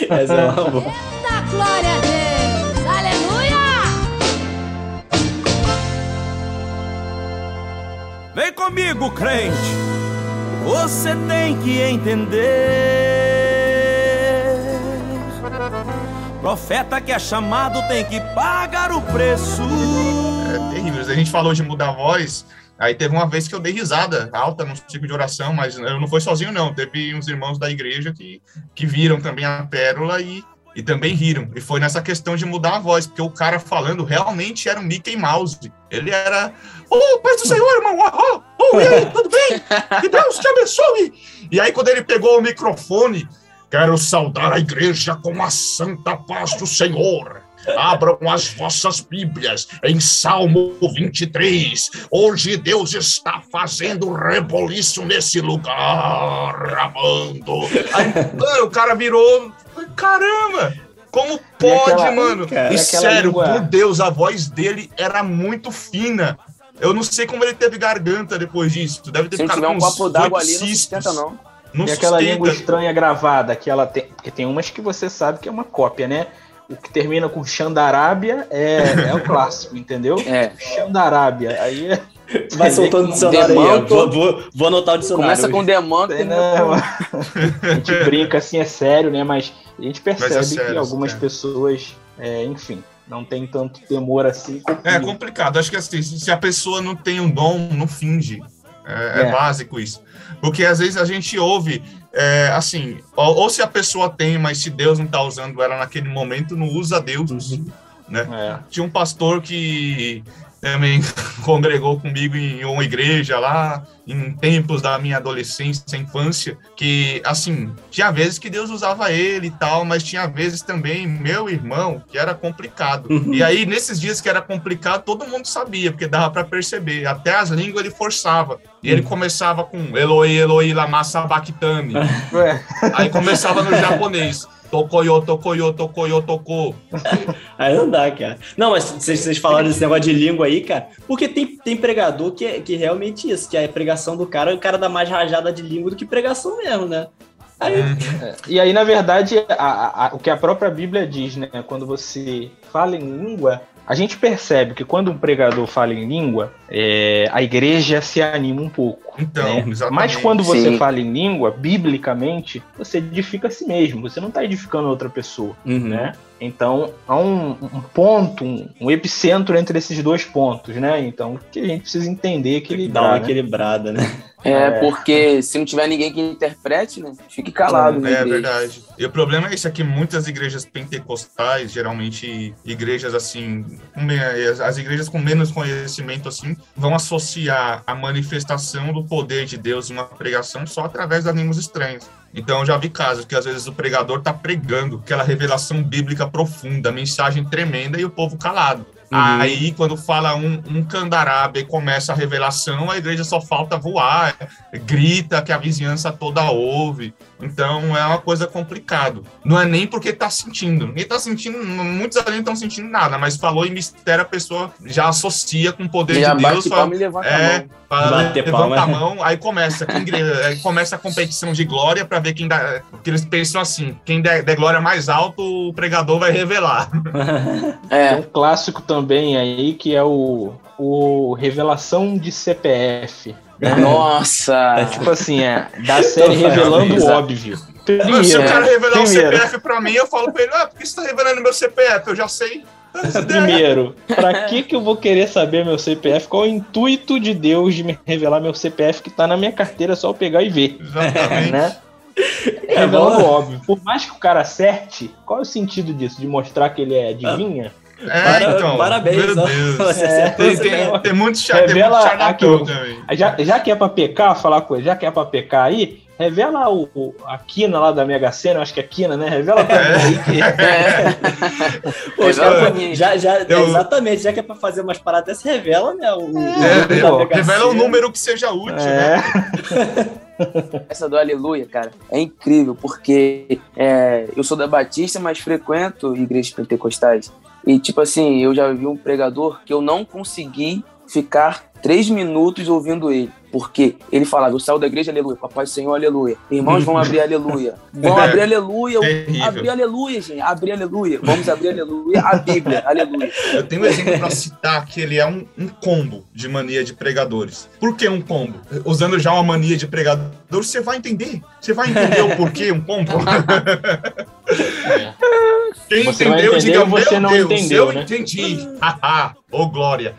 Speaker 1: Essa é uma boa.
Speaker 6: Eita, glória a Deus! Aleluia!
Speaker 7: Vem comigo, crente. Você tem que entender. Profeta que é chamado tem que pagar o preço.
Speaker 4: É terrível. A gente falou de mudar a voz. Aí teve uma vez que eu dei risada alta no ciclo de oração, mas eu não fui sozinho, não. Teve uns irmãos da igreja que, que viram também a pérola e, e também riram. E foi nessa questão de mudar a voz, porque o cara falando realmente era um Mickey Mouse. Ele era. Ô, paz do Senhor, irmão! Oh, oh, e aí, tudo bem? Que Deus te abençoe! E aí, quando ele pegou o microfone, quero saudar a igreja com a santa paz do Senhor. Abram as vossas Bíblias em Salmo 23. Hoje Deus está fazendo reboliço nesse lugar, amando. Aí, mano, o cara virou. Caramba! Como pode,
Speaker 2: aquela-
Speaker 4: mano?
Speaker 1: cara,
Speaker 4: e sério,
Speaker 2: língua-
Speaker 4: por Deus, a voz dele era muito fina. Eu não sei como ele teve garganta depois disso. Deve ter
Speaker 3: Se
Speaker 4: ficado
Speaker 3: um
Speaker 4: com uns
Speaker 3: copo d'água ali, não sustenta, não.
Speaker 4: Não
Speaker 2: E aquela
Speaker 4: sustenta.
Speaker 2: língua estranha gravada, que ela tem. Porque tem umas que você sabe que é uma cópia, né? O que termina com Xandarábia é, é o clássico, entendeu?
Speaker 3: É.
Speaker 2: Xandarábia. Aí é.
Speaker 1: Vai soltando o dicionário aí. Vou, vou, vou anotar o dicionário.
Speaker 3: Começa com demanda.
Speaker 2: É, não, a gente brinca assim, é sério, né? Mas a gente percebe
Speaker 4: Mas é sério,
Speaker 2: que algumas
Speaker 4: é.
Speaker 2: pessoas, é, enfim, não tem tanto temor assim.
Speaker 4: É complicado. Acho que assim, se a pessoa não tem um dom, não finge. É, é
Speaker 2: É.
Speaker 4: básico isso. Porque às vezes a gente ouve, é, assim, ou, ou se a pessoa tem, mas se Deus não está usando ela naquele momento, não usa Deus.
Speaker 2: É.
Speaker 4: Tinha um pastor que também congregou comigo em uma igreja lá, em tempos da minha adolescência, infância, que, assim, tinha vezes que Deus usava ele e tal, mas tinha vezes também, meu irmão, que era complicado. E aí, nesses dias que era complicado, todo mundo sabia, porque dava para perceber. Até as línguas ele forçava. E ele começava com Eloi, Eloi, lama sabachthani.
Speaker 2: Ué,
Speaker 4: Aí começava no japonês. Tokoyo, tokoyo, tokoyo, toko.
Speaker 1: Aí não dá, cara. Não, mas vocês, vocês falaram desse negócio de língua aí, cara. Porque tem, tem pregador que é que é realmente isso, que a pregação do cara, o cara dá mais rajada de língua do que pregação mesmo, né? Aí,
Speaker 2: E aí, na verdade, a- a- a- o que a própria Bíblia diz, né? Quando você fala em língua, a gente percebe que quando um pregador fala em língua, é, a igreja se anima um pouco.
Speaker 4: Então,
Speaker 2: né? Mas quando você
Speaker 3: Sim.
Speaker 2: fala em língua, biblicamente, você edifica a si mesmo. Você não está edificando outra pessoa,
Speaker 1: Uhum.
Speaker 2: né? Então, há um, um ponto, um, um epicentro entre esses dois pontos, né? Então, que a gente precisa entender que ele
Speaker 1: dá uma equilibrada, né?
Speaker 3: É, porque se não tiver ninguém que interprete, né? Fique calado.
Speaker 4: É
Speaker 3: igreja.
Speaker 4: verdade. E o problema é isso, é que muitas igrejas pentecostais, geralmente igrejas assim, as igrejas com menos conhecimento assim, vão associar a manifestação do poder de Deus em uma pregação só através das línguas estranhas. Então eu já vi casos que às vezes o pregador tá pregando aquela revelação bíblica profunda, mensagem tremenda e o povo calado. Aí, quando fala um, um e começa a revelação, a igreja só falta voar, grita que a vizinhança toda ouve. Então, é uma coisa complicado. Não é nem porque tá sentindo. Ninguém tá sentindo, muitos ali não estão sentindo nada, mas falou em mistério, a pessoa já associa com o poder
Speaker 3: Já
Speaker 4: de Deus.
Speaker 3: palma
Speaker 4: Fala,
Speaker 3: e levanta a
Speaker 4: é, fala, levanta
Speaker 1: palma.
Speaker 4: a mão, aí começa. Quem, começa a competição de glória para ver quem dá. Porque eles pensam assim: quem der, der glória mais alto, o pregador vai revelar.
Speaker 2: Tem
Speaker 3: É,
Speaker 2: um clássico também aí que é o, o Revelação de CPF.
Speaker 3: Nossa.
Speaker 2: Tipo assim, é da série
Speaker 1: Então,
Speaker 2: Revelando o. Óbvio.
Speaker 4: Se o cara revelar o CPF pra mim, eu falo pra ele, ah, por que você tá revelando meu CPF? Eu já sei.
Speaker 2: primeiro, pra que que eu vou querer saber meu CPF? Qual é o intuito de Deus de me revelar meu CPF que tá na minha carteira, é só eu pegar e ver,
Speaker 4: Exatamente.
Speaker 2: né? É revelando óbvio. Por mais que o cara acerte, qual é o sentido disso? De mostrar que ele é adivinha?
Speaker 4: É,
Speaker 1: Para-
Speaker 4: então.
Speaker 1: parabéns,
Speaker 4: Meu
Speaker 1: ó.
Speaker 4: Deus.
Speaker 1: Você
Speaker 2: É,
Speaker 4: Tem, tem,
Speaker 1: mesmo.
Speaker 4: tem muito cha- tem muito
Speaker 2: Revela aquilo.
Speaker 4: também.
Speaker 2: Já, já que é pra pecar, falar coisa, já que é pra pecar aí, revela o, o- a quina lá da Mega Sena, acho que é quina, né? Revela pra mim aí que
Speaker 3: É.
Speaker 1: Pô,
Speaker 3: Revela
Speaker 1: já, já, já-
Speaker 4: Eu-
Speaker 1: exatamente, já que é pra fazer umas paradas, se revela, né? O, o
Speaker 4: É,
Speaker 1: número da
Speaker 4: pô,
Speaker 1: Mega
Speaker 4: revela um número que seja útil, né?
Speaker 2: É.
Speaker 3: Essa do Aleluia, cara, é incrível, porque é, eu sou da Batista, mas frequento igrejas pentecostais. E, tipo assim, eu já vi um pregador que eu não consegui ficar três minutos ouvindo ele. Porque ele falava, eu saio da igreja, aleluia, papai do Senhor, aleluia. Irmãos, vão abrir aleluia. Vão abrir aleluia.
Speaker 4: Terrível.
Speaker 3: Abrir aleluia, gente. Abrir aleluia. Vamos abrir aleluia. A Bíblia, aleluia.
Speaker 4: Eu tenho um exemplo para citar que ele é um, um combo de mania de pregadores. Por que um combo? Usando já uma mania de pregador, você vai entender. Você vai entender o porquê um combo. Quem
Speaker 2: Você
Speaker 4: entendeu,
Speaker 2: entender
Speaker 4: diga,
Speaker 2: você
Speaker 4: meu
Speaker 2: não
Speaker 4: Deus,
Speaker 2: entendeu,
Speaker 4: eu
Speaker 2: né?"
Speaker 4: entendi. Ô glória.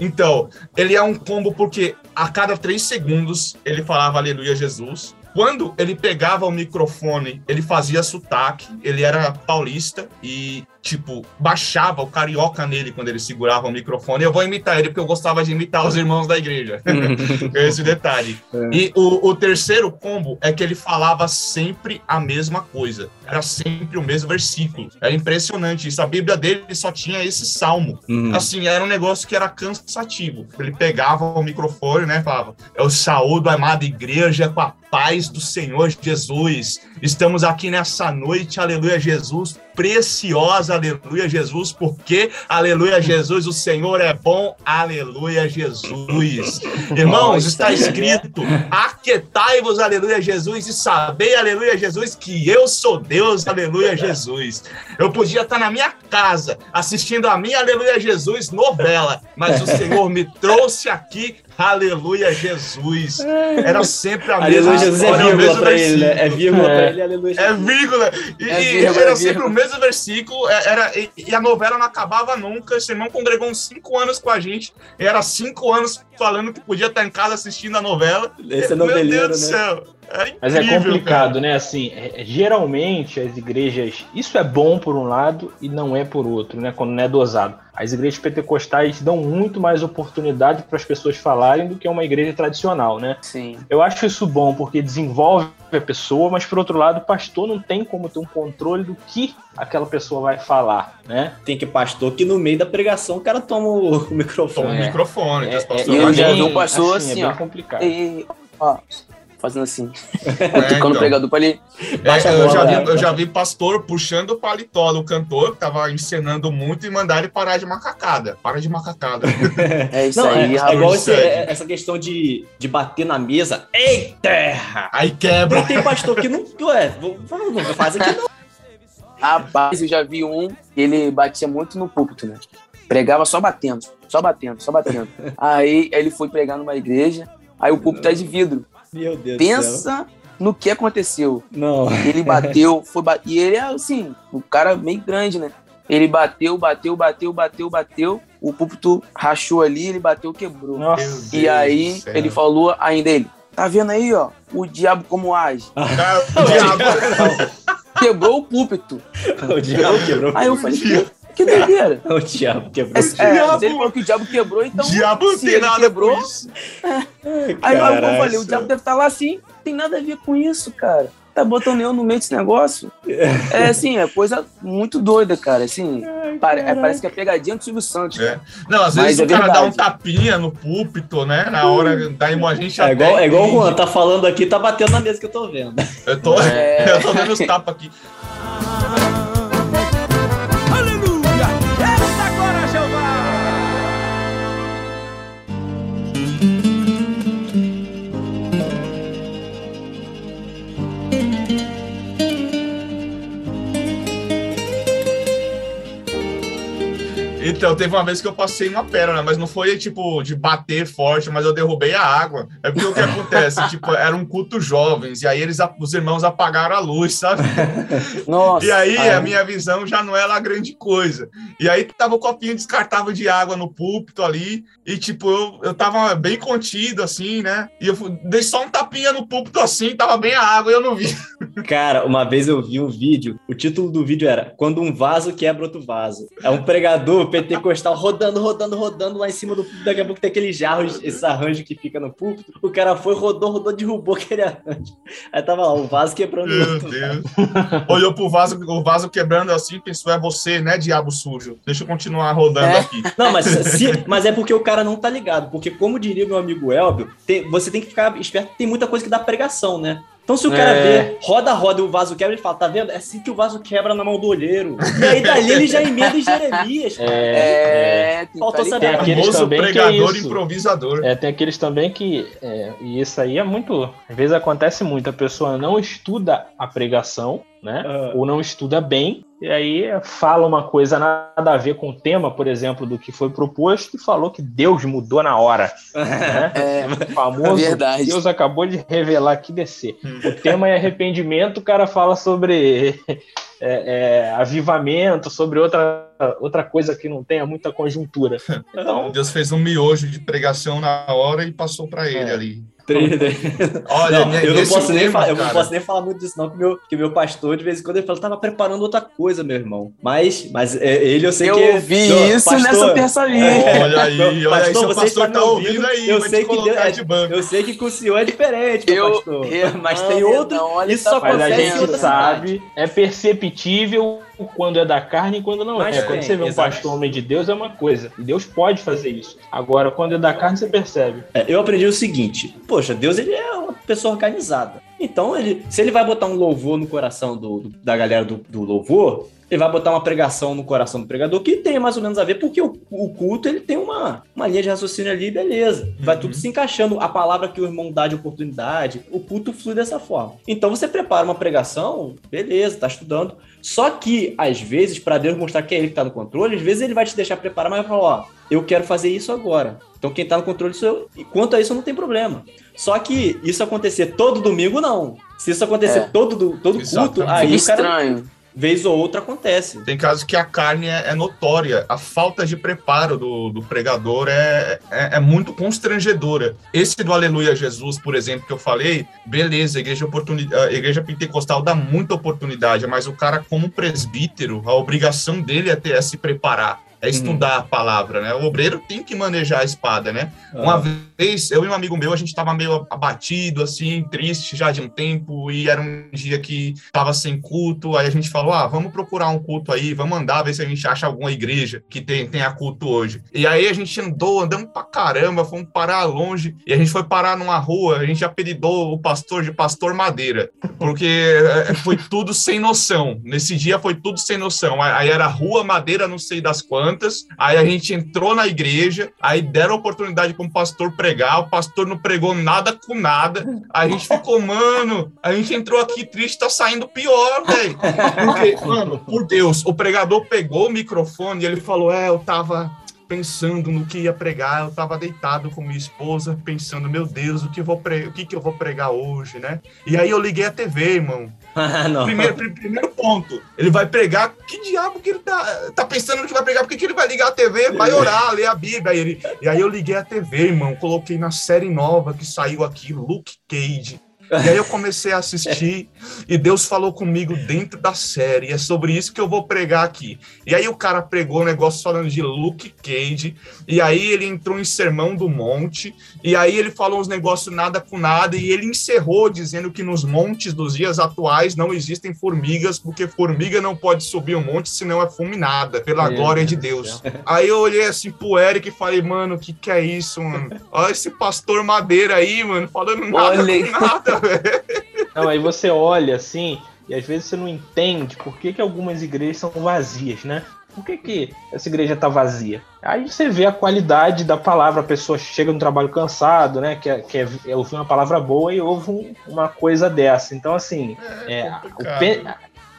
Speaker 4: Então, ele é um combo porque a cada três segundos ele falava aleluia Jesus. Quando ele pegava o microfone, ele fazia sotaque, ele era paulista e, tipo, baixava o carioca nele quando ele segurava o microfone. Eu vou imitar ele porque eu gostava de imitar os irmãos da igreja. Esse detalhe. E o, o terceiro combo é que ele falava sempre a mesma coisa. Era sempre o mesmo versículo. Era impressionante isso. A Bíblia dele só tinha esse salmo.
Speaker 1: Hum.
Speaker 4: Assim, era um negócio que era cansativo. Ele pegava o microfone, né? Falava: Eu saúdo a amada igreja com a paz do Senhor Jesus. Estamos aqui nessa noite, aleluia, Jesus. Preciosa, aleluia, Jesus, porque, aleluia, Jesus, o Senhor é bom, aleluia, Jesus. Irmãos, está escrito: Aquetai-vos, aleluia, Jesus, e sabei, aleluia, Jesus, que eu sou Deus, aleluia, Jesus. Eu podia estar na minha casa assistindo a minha, aleluia, Jesus, novela, mas o Senhor me trouxe aqui, aleluia, Jesus. Era sempre a mesma
Speaker 1: Aleluia, Jesus é
Speaker 4: história, o
Speaker 1: vírgula
Speaker 4: mesmo
Speaker 1: pra ele, né? É vírgula
Speaker 2: É.
Speaker 1: pra ele, aleluia.
Speaker 4: É vírgula. E,
Speaker 3: É
Speaker 4: e
Speaker 3: vírgula,
Speaker 4: era
Speaker 3: é
Speaker 4: sempre
Speaker 3: vírgula.
Speaker 4: o mesmo versículo. é- Era, e, e a novela não acabava nunca. Esse irmão congregou uns cinco anos com a gente. E era cinco anos falando que podia estar em casa assistindo a novela.
Speaker 1: Esse é
Speaker 4: Meu
Speaker 1: noveleiro,
Speaker 4: Deus do
Speaker 1: né?
Speaker 4: céu. É
Speaker 2: Mas é complicado,
Speaker 4: cara.
Speaker 2: né? Assim, é- é- geralmente as igrejas. Isso é bom por um lado e não é por outro, né? Quando não é dosado. As igrejas pentecostais dão muito mais oportunidade para as pessoas falarem do que uma igreja tradicional, né?
Speaker 3: Sim.
Speaker 2: Eu acho isso bom porque desenvolve a pessoa, mas por outro lado, o pastor não tem como ter um controle do que aquela pessoa vai falar, né?
Speaker 1: Tem que pastor que no meio da pregação o cara toma o, o
Speaker 4: Toma
Speaker 1: microfone.
Speaker 4: o
Speaker 2: É.
Speaker 4: microfone.
Speaker 2: É, é-
Speaker 4: pessoas
Speaker 3: eu
Speaker 4: lá
Speaker 3: já
Speaker 4: dentro.
Speaker 3: vi um pastor assim,
Speaker 2: é
Speaker 3: ó.
Speaker 2: bem complicado.
Speaker 3: E, ó, fazendo assim.
Speaker 4: É,
Speaker 3: Tocando
Speaker 4: então.
Speaker 3: o pregador pra ele.
Speaker 4: É, eu, já
Speaker 1: bola,
Speaker 4: vi, eu
Speaker 1: né?
Speaker 4: já vi pastor puxando o paletó do cantor, que tava encenando muito, e mandar ele parar de macacada. Para de macacada.
Speaker 3: É isso
Speaker 1: Não, é,
Speaker 3: aí,
Speaker 1: é
Speaker 3: rapaz.
Speaker 1: igual esse- é- essa questão de, de bater na mesa. Eita!
Speaker 4: Aí quebra.
Speaker 1: Tem pastor que não. Ué, não faz aqui não.
Speaker 3: Rapaz, eu já vi um ele batia muito no púlpito, né? Pregava só batendo, só batendo, só batendo. aí ele foi pregar numa igreja, aí o púlpito é de vidro.
Speaker 1: Meu Deus do céu.
Speaker 3: Pensa no que aconteceu.
Speaker 1: Não.
Speaker 3: Ele bateu, foi ba- e ele é assim, um cara meio grande, né? Ele bateu, bateu, bateu, bateu, bateu. O púlpito rachou ali, ele bateu, quebrou.
Speaker 2: Nossa,
Speaker 3: E
Speaker 4: Deus
Speaker 3: aí ele falou ainda ele, tá vendo aí, ó, o diabo como age?
Speaker 4: Cara, o diabo.
Speaker 3: Quebrou o púlpito.
Speaker 1: O diabo quebrou.
Speaker 3: Aí eu falei, que, doideira.
Speaker 1: O diabo quebrou.
Speaker 3: É, é,
Speaker 4: diabo.
Speaker 3: ele falou que o diabo quebrou, então.
Speaker 4: diabo
Speaker 3: se
Speaker 4: tem
Speaker 3: ele
Speaker 4: nada
Speaker 3: quebrou.
Speaker 4: com isso.
Speaker 3: Aí, aí eu
Speaker 1: Caraca.
Speaker 3: falei, o diabo deve estar lá assim. Tem nada a ver com isso, cara. Tá botando eu no meio desse negócio. É assim, é coisa muito doida, cara. Assim, pare- é, parece que é pegadinha do Silvio Santos.
Speaker 4: É. Não, às
Speaker 3: Mas
Speaker 4: vezes
Speaker 3: é
Speaker 4: o cara dá um
Speaker 3: verdade.
Speaker 4: tapinha no púlpito, né? Na hora da a gente
Speaker 1: É igual, é igual o. Juan, tá falando aqui, tá batendo na mesa que eu tô vendo.
Speaker 4: Eu tô,
Speaker 3: É.
Speaker 4: eu tô vendo os tapas aqui. Então, teve uma vez que eu passei uma pérola, mas não foi tipo de bater forte, mas eu derrubei a água. É porque o que acontece? tipo, era um culto jovens, e aí eles, os irmãos apagaram a luz, sabe?
Speaker 3: Nossa.
Speaker 4: E aí
Speaker 3: Ai,
Speaker 4: a minha visão já não era grande coisa. E aí tava o copinho descartável de água no púlpito ali, e tipo, eu, eu tava bem contido, assim, né? E eu dei só um tapinha no púlpito assim, tava bem a água e eu não vi.
Speaker 1: Cara, uma vez eu vi um vídeo, o título do vídeo era Quando um vaso quebra outro vaso. É um pregador pentecostal rodando, rodando, rodando lá em cima do púlpito. Daqui a pouco tem aqueles jarros, esse arranjo que fica no púlpito. O cara foi, rodou, rodou, derrubou aquele arranjo. Aí tava lá, o vaso quebrando
Speaker 4: Meu
Speaker 1: outro.
Speaker 4: Deus. Olhou pro vaso, o vaso quebrando assim, pensou, é você, né, diabo sujo? Deixa eu continuar rodando
Speaker 3: É.
Speaker 4: aqui.
Speaker 1: Não, mas, se- mas é porque o cara não tá ligado. Porque, como diria meu amigo Elbio, tem- você tem que ficar esperto, tem muita coisa que dá pregação, né? Então, se o cara
Speaker 3: É.
Speaker 1: vê, roda, roda e o vaso quebra, ele fala, tá vendo? É assim que o vaso quebra na mão do olheiro. E aí, dali, ele já emenda em Jeremias. cara.
Speaker 3: É, tem que
Speaker 1: Faltou saber.
Speaker 2: Tem aqueles
Speaker 4: Famoso
Speaker 2: também que é
Speaker 4: pregador
Speaker 2: isso.
Speaker 4: improvisador.
Speaker 2: É, tem aqueles também que. é, e isso aí é muito. Às vezes acontece muito. A pessoa não estuda a pregação, né?
Speaker 1: Ah.
Speaker 2: Ou não estuda bem. E aí fala uma coisa nada a ver com o tema, por exemplo, do que foi proposto, e falou que Deus mudou na hora. Né?
Speaker 3: É,
Speaker 2: O famoso
Speaker 3: Verdade.
Speaker 2: Deus acabou de revelar aqui descer. O tema é arrependimento, o cara fala sobre é, é, avivamento, sobre outra, outra coisa que não tenha muita conjuntura. Então,
Speaker 4: Deus fez um miojo de pregação na hora e passou pra ele
Speaker 2: É.
Speaker 4: ali.
Speaker 1: Três-
Speaker 4: Olha,
Speaker 1: Não, eu, não posso nem falar, eu não posso nem falar muito disso, não, que meu, que meu pastor, de vez em quando, ele fala, tava preparando outra coisa, meu irmão. Mas, mas é, ele eu sei
Speaker 3: eu
Speaker 1: que.
Speaker 3: ouvi
Speaker 1: Não,
Speaker 3: isso
Speaker 1: pastor,
Speaker 3: nessa terça-feira.
Speaker 4: Olha aí, olha aí, seu
Speaker 1: você
Speaker 4: pastor tá ouvindo aí,
Speaker 1: eu
Speaker 4: vai
Speaker 1: sei
Speaker 4: te
Speaker 1: que
Speaker 4: colocar
Speaker 1: Deus,
Speaker 4: de banco.
Speaker 1: eu sei que com o senhor é diferente, meu
Speaker 3: Eu-
Speaker 1: pastor.
Speaker 3: eu-
Speaker 1: mas tem
Speaker 3: eu
Speaker 1: outro.
Speaker 3: não, olha
Speaker 1: isso só
Speaker 2: Mas a
Speaker 1: acontece em
Speaker 2: gente sabe, é perceptível quando é da carne e quando não
Speaker 1: Mas
Speaker 2: é.
Speaker 1: tem,
Speaker 2: Quando você vê um
Speaker 1: exato.
Speaker 2: pastor homem de Deus é uma coisa. E Deus pode fazer isso. Agora, quando é da carne, você percebe.
Speaker 1: É, eu aprendi o seguinte: poxa, Deus ele é uma pessoa organizada. Então, ele, se ele vai botar um louvor no coração do, do- da galera do, do louvor, ele vai botar uma pregação no coração do pregador que tem mais ou menos a ver, porque o, o culto ele tem uma, uma linha de raciocínio ali, beleza. Vai
Speaker 4: Uhum.
Speaker 1: tudo se encaixando. A palavra que o irmão dá de oportunidade, o culto flui dessa forma. Então, você prepara uma pregação, beleza, tá estudando. Só que, às vezes, para Deus mostrar que é ele que tá no controle, às vezes ele vai te deixar preparar, mas vai falar: ó, eu quero fazer isso agora. Então, quem tá no controle sou eu. E quanto a isso, não tem problema. Só que isso acontecer todo domingo, não. Se isso acontecer
Speaker 3: É.
Speaker 1: todo, do- todo culto,
Speaker 4: Exatamente.
Speaker 1: aí
Speaker 3: Fica
Speaker 1: o cara,
Speaker 3: estranho.
Speaker 1: Vez ou outra, acontece.
Speaker 4: Tem casos que a carne é, é notória, a falta de preparo do, do pregador é, é, é muito constrangedora. Esse do Aleluia Jesus, por exemplo, que eu falei, beleza, a igreja, a igreja pentecostal dá muita oportunidade, mas o cara, como presbítero, a obrigação dele é, ter, é se preparar. É estudar a palavra, né? O obreiro tem que manejar a espada, né? Uma vez, eu e um amigo meu, a gente tava meio abatido, assim, triste já de um tempo, e era um dia que tava sem culto, aí a gente falou, ah, vamos procurar um culto aí, vamos andar, ver se a gente acha alguma igreja que tem, tenha culto hoje. E aí a gente andou, andamos pra caramba, fomos parar longe, e a gente foi parar numa rua, a gente apelidou o pastor de Pastor Madeira, porque eh, foi tudo sem noção. Nesse dia foi tudo sem noção. Aí era Rua Madeira, não sei das quantas, aí a gente entrou na igreja, aí deram a oportunidade para um pastor pregar, o pastor não pregou nada com nada, a gente ficou, mano, a gente entrou aqui triste, tá saindo pior, velho. Porque, mano, por Deus, o pregador pegou o microfone e ele falou: É, eu tava pensando no que ia pregar, eu tava deitado com minha esposa, pensando, meu Deus, o que eu vou, pre... o que que eu vou pregar hoje, né? E aí eu liguei a TV, irmão.
Speaker 1: Ah.
Speaker 4: Primeiro, pri- primeiro ponto, ele vai pregar, que diabo que ele tá, tá pensando que vai pregar? Por que, que ele vai ligar a TV? Vai orar, ler a Bíblia. Aí ele, e aí eu liguei a TV, irmão, coloquei na série nova que saiu aqui, Luke Cage. E aí eu comecei a assistir e Deus falou comigo dentro da série. É sobre isso que eu vou pregar aqui. E aí o cara pregou um negócio falando de Luke Cage. E aí ele entrou em Sermão do Monte. E aí ele falou uns negócios nada com nada. E ele encerrou dizendo que nos montes dos dias atuais não existem formigas, porque formiga não pode subir um monte senão é fulminada, pela
Speaker 2: Meu
Speaker 4: glória de
Speaker 2: Deus
Speaker 4: Deus. Aí eu olhei assim pro Eric e falei, mano, o que que é isso, mano? Olha esse pastor madeira aí, mano, falando nada
Speaker 3: Olha
Speaker 4: com nada, velho.
Speaker 2: Não, aí você olha assim, e às vezes você não entende por que, que algumas igrejas são vazias, né? Por que, que essa igreja tá vazia? Aí você vê a qualidade da palavra, a pessoa chega no trabalho cansado, né? Quer, quer ouvir uma palavra boa e ouve um- uma coisa dessa. Então, assim, é, o
Speaker 4: complicado.
Speaker 2: pe-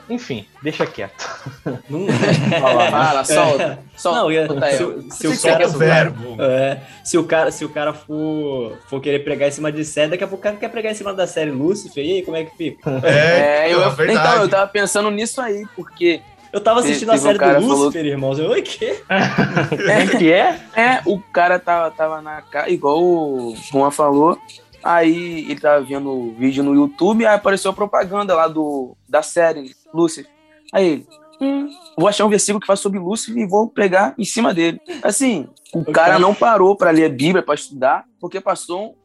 Speaker 2: Enfim, deixa quieto.
Speaker 1: Não,
Speaker 3: Fala, solta. solta.
Speaker 1: Não, ia- se, o- se o cara
Speaker 4: o verbo.
Speaker 1: É, se o cara, se o cara for, for querer pregar em cima de série, daqui a pouco o cara quer pregar em cima da série Lucifer, e aí, como é que fica?
Speaker 4: É,
Speaker 3: É, eu,
Speaker 4: é verdade.
Speaker 3: então, eu tava pensando nisso aí, porque
Speaker 1: Eu tava
Speaker 3: Teve-
Speaker 1: assistindo a
Speaker 3: teve um
Speaker 1: série
Speaker 3: cara
Speaker 1: do
Speaker 3: falou-
Speaker 1: Lucifer, irmãos. Eu, oi, quê?
Speaker 2: É que é?
Speaker 3: é, o cara tava, tava na casa, igual o Juan falou, aí ele tava vendo o vídeo no YouTube, aí apareceu a propaganda lá do, da série, Lúcifer. Aí ele, hum, vou achar um versículo que fala sobre Lúcifer e vou pregar em cima dele. Assim, o cara não parou pra ler a Bíblia, pra estudar, porque passou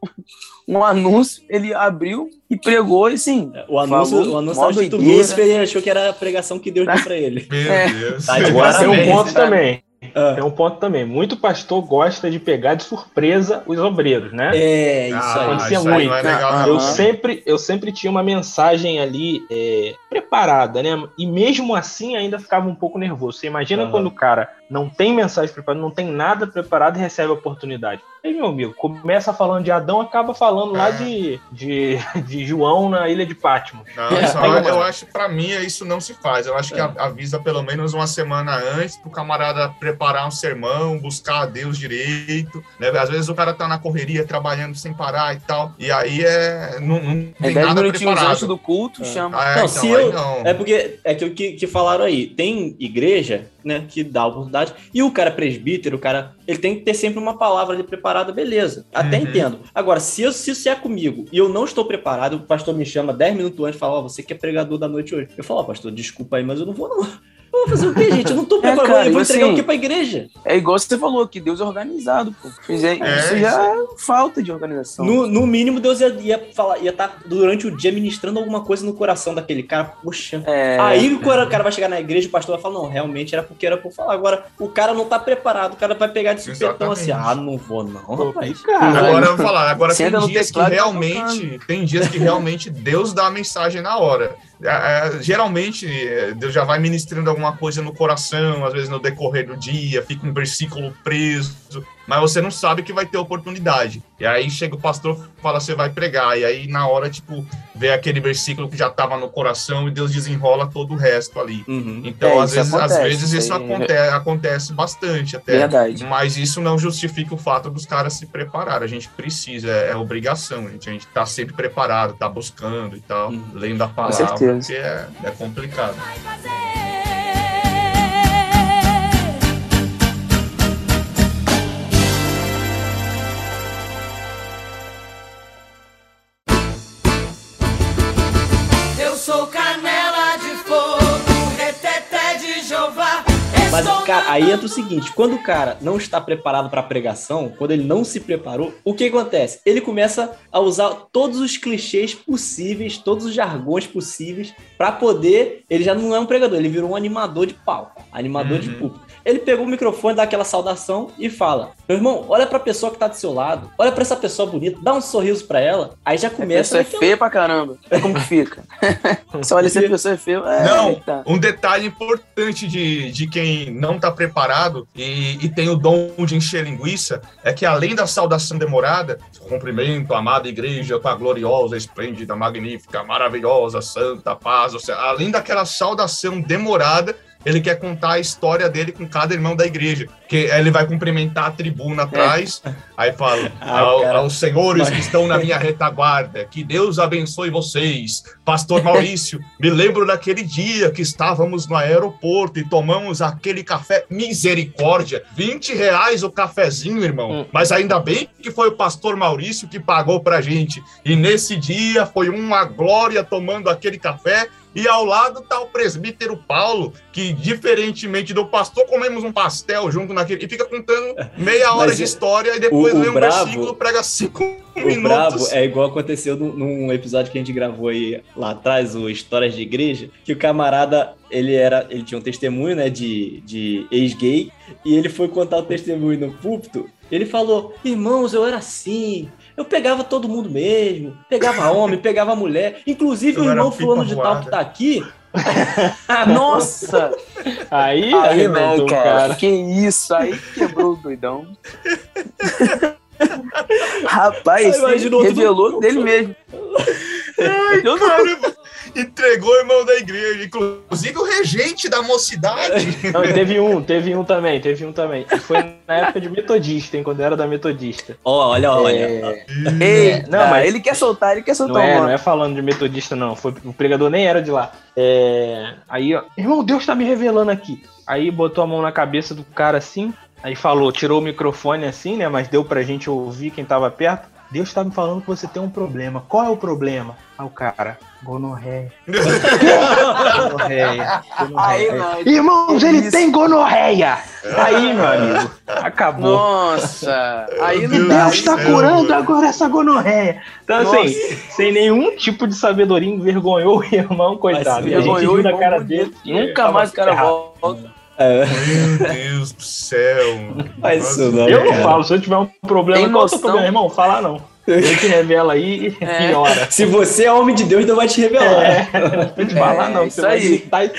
Speaker 3: um, um anúncio, ele abriu e pregou, e assim,
Speaker 1: O anúncio,
Speaker 3: Falou,
Speaker 1: o anúncio
Speaker 3: doideira.
Speaker 1: Lucifer e ele achou que era a pregação que Deus deu pra ele.
Speaker 4: Meu
Speaker 3: É.
Speaker 4: Deus.
Speaker 1: Tá de
Speaker 2: Agora tem um ponto
Speaker 3: tá?
Speaker 2: também.
Speaker 1: Ah,
Speaker 2: Tem um ponto também. Muito pastor gosta de pegar de surpresa os obreiros, né?
Speaker 1: é, isso
Speaker 4: Ah,
Speaker 1: aí.
Speaker 2: acontecia
Speaker 4: isso aí
Speaker 2: muito.
Speaker 4: não é legal,
Speaker 3: Ah,
Speaker 4: não.
Speaker 2: Eu sempre, eu sempre tinha uma mensagem ali é, preparada, né? E mesmo assim ainda ficava um pouco nervoso. Você imagina
Speaker 1: Aham.
Speaker 2: quando o cara não tem mensagem preparada, não tem nada preparado e recebe a oportunidade. Aí, meu amigo, começa falando de Adão, acaba falando lá
Speaker 4: É.
Speaker 2: de, de, de João na ilha de Patmos.
Speaker 4: Não,
Speaker 1: É,
Speaker 4: isso, eu, acho que pra mim isso não se faz. Eu acho que
Speaker 1: É.
Speaker 4: avisa pelo menos uma semana antes pro camarada preparar um sermão, buscar a Deus direito. Né? Às vezes o cara tá na correria, trabalhando sem parar e tal. E aí é. Não, não
Speaker 3: é
Speaker 4: tem
Speaker 3: 10
Speaker 4: nada
Speaker 3: minutinhos antes do culto,
Speaker 1: É.
Speaker 3: chama.
Speaker 4: Ah, é,
Speaker 1: Não,
Speaker 4: então,
Speaker 1: se eu-
Speaker 4: não.
Speaker 1: É porque é aquilo que, que falaram aí. Tem igreja, né, que dá oportunidade. E o cara presbítero, o cara, ele tem que ter sempre uma palavra ali preparada, beleza. Até
Speaker 4: Uhum.
Speaker 1: entendo. Agora, se, eu, se isso é comigo e eu não estou preparado, o pastor me chama 10 minutos antes e fala: Ó, você que é pregador da noite hoje. Eu falo: Ó, pastor, desculpa aí, mas eu não vou, não. Eu vou fazer o quê, gente? Eu não tô preparado.
Speaker 3: É, cara,
Speaker 1: eu vou entregar
Speaker 3: assim-
Speaker 1: o quê pra igreja?
Speaker 3: É igual você falou, que Deus é organizado, pô. Fizer,
Speaker 4: É,
Speaker 3: isso já é falta de organização.
Speaker 1: No, no mínimo, Deus ia, ia falar, ia estar durante o dia ministrando alguma coisa no coração daquele cara. Poxa.
Speaker 3: É,
Speaker 1: Aí o cara, o cara vai chegar na igreja, o pastor vai falar, não, realmente era porque era por falar. Agora, o cara não tá preparado, o cara vai pegar de supetão assim, ah, não vou não, rapaz.
Speaker 2: Cara,
Speaker 4: Agora eu vou falar, agora tem dias que
Speaker 3: teclado tá
Speaker 4: realmente, tem dias que realmente Deus dá a mensagem na hora. É, é, geralmente é, Deus já vai ministrando alguma coisa no coração, às vezes no decorrer do dia, fica um versículo preso, mas você não sabe que vai ter oportunidade. E aí chega o pastor e fala, você vai pregar, e aí na hora, tipo, vê aquele versículo que já estava no coração e Deus desenrola todo o resto ali.
Speaker 1: Uhum.
Speaker 4: Então,
Speaker 3: É,
Speaker 4: às, vezes, às
Speaker 3: acontece,
Speaker 4: vezes isso aconte acontece bastante até.
Speaker 3: Verdade.
Speaker 4: Mas isso não justifica o fato dos caras se preparar. A gente precisa, é, é obrigação, gente. A gente tá sempre preparado, tá buscando e tal,
Speaker 1: Uhum.
Speaker 4: lendo a palavra, porque é, é complicado.
Speaker 6: vai fazer.
Speaker 1: Mas, cara, aí entra o seguinte: quando o cara não está preparado para pregação, quando ele não se preparou, o que acontece? Ele começa a usar todos os clichês possíveis, todos os jargões possíveis, para poder. Ele já não é um pregador, ele virou um animador de palco, animador de
Speaker 4: Uhum.
Speaker 1: público. Ele pegou o microfone, dá aquela saudação e fala: Meu irmão, olha pra pessoa que tá do seu lado, olha pra essa pessoa bonita, dá um sorriso pra ela. Aí já
Speaker 3: A
Speaker 1: começa.
Speaker 3: pessoa é feia pra caramba. Como que fica? Você olha se a pessoa é feia. É,
Speaker 4: Não.
Speaker 3: tá.
Speaker 4: Um detalhe importante de, de quem não tá preparado e, e tem o dom de encher linguiça é que, além da saudação demorada, cumprimento, amada igreja, tua gloriosa, esplêndida, magnífica, maravilhosa, santa, paz, ou seja, além daquela saudação demorada, ele quer contar a história dele com cada irmão da igreja. Que ele vai cumprimentar a tribuna atrás, aí fala:
Speaker 1: Ah,
Speaker 4: ao- aos senhores que estão na minha retaguarda, que Deus abençoe vocês. Pastor Maurício, me lembro daquele dia que estávamos no aeroporto e tomamos aquele café misericórdia. 20 reais o cafezinho, irmão.
Speaker 2: Hum.
Speaker 4: Mas ainda bem que foi o pastor Maurício que pagou pra gente. E nesse dia foi uma glória tomando aquele café. E ao lado tá o presbítero Paulo, que diferentemente do pastor, comemos um pastel junto naquele. E fica contando meia hora
Speaker 1: Mas
Speaker 4: de
Speaker 1: é-
Speaker 4: história e depois
Speaker 1: o
Speaker 4: lê um
Speaker 1: brabo-
Speaker 4: versículo, prega cinco
Speaker 1: O
Speaker 4: minutos.
Speaker 1: brabo é igual aconteceu num, num episódio que a gente gravou aí lá atrás, o Histórias de Igreja, que o camarada, ele era, ele tinha um testemunho, né, de, de ex-gay, e ele foi contar o testemunho no púlpito, ele falou, irmãos, eu era assim, eu pegava todo mundo mesmo, pegava homem, pegava mulher, inclusive
Speaker 4: Eu
Speaker 1: o irmão fulano de tal que tá aqui,
Speaker 3: Nossa!
Speaker 2: Aí,
Speaker 3: Aí, não,
Speaker 2: o
Speaker 3: cara. Que isso? Aí quebrou o doidão. Rapaz,
Speaker 1: Aí tudo-
Speaker 3: revelou dele mesmo. eu não.
Speaker 4: Caramba! Entregou o irmão da igreja, inclusive o regente da mocidade.
Speaker 2: Não, teve um, teve um também, teve um também. E Foi na época de metodista, hein, quando eu era da metodista.
Speaker 1: Ó, olha, olha.
Speaker 2: É,
Speaker 3: Ei,
Speaker 2: não, mas-
Speaker 3: ele quer soltar, ele quer
Speaker 2: Não
Speaker 3: soltar
Speaker 2: é,
Speaker 3: o
Speaker 2: não é falando de metodista, não. Foi, o pregador nem era de lá. É, aí, ó, irmão, Deus tá me revelando aqui. Aí botou a mão na cabeça do cara assim, aí falou, tirou o microfone assim, né? Mas deu pra gente ouvir quem tava perto. Deus tá me falando que você tem um problema. Qual é o problema? Aí o cara, gonorreia. gonorreia.
Speaker 3: Aí,
Speaker 2: gonorreia.
Speaker 3: não.
Speaker 2: Irmãos, ele
Speaker 3: Isso.
Speaker 2: tem gonorreia! Aí, meu amigo, acabou.
Speaker 3: Nossa, aí não.
Speaker 4: Deus
Speaker 2: Deus está
Speaker 4: céu,
Speaker 2: curando
Speaker 4: mano.
Speaker 2: agora essa gonorreia. Então,
Speaker 3: Nossa.
Speaker 2: assim, sem nenhum tipo de sabedoria, envergonhou o irmão, coitado.
Speaker 1: Mas
Speaker 2: E a gente
Speaker 3: Envergonhou
Speaker 2: viu na cara dele.
Speaker 3: Nunca mais o cara volta.
Speaker 4: Meu Deus do céu. mano.
Speaker 1: Faz isso não,
Speaker 2: Eu não
Speaker 1: cara.
Speaker 2: falo, se eu tiver um problema,
Speaker 3: Tem
Speaker 2: qual é o seu
Speaker 3: noção?
Speaker 2: problema, irmão? Fala não. Ele te revela aí e
Speaker 3: É.
Speaker 2: piora.
Speaker 1: Se você é homem de Deus, Deus vai te revelar.
Speaker 2: É, não tem que falar não,
Speaker 3: isso
Speaker 2: vai
Speaker 3: aí.
Speaker 2: aí.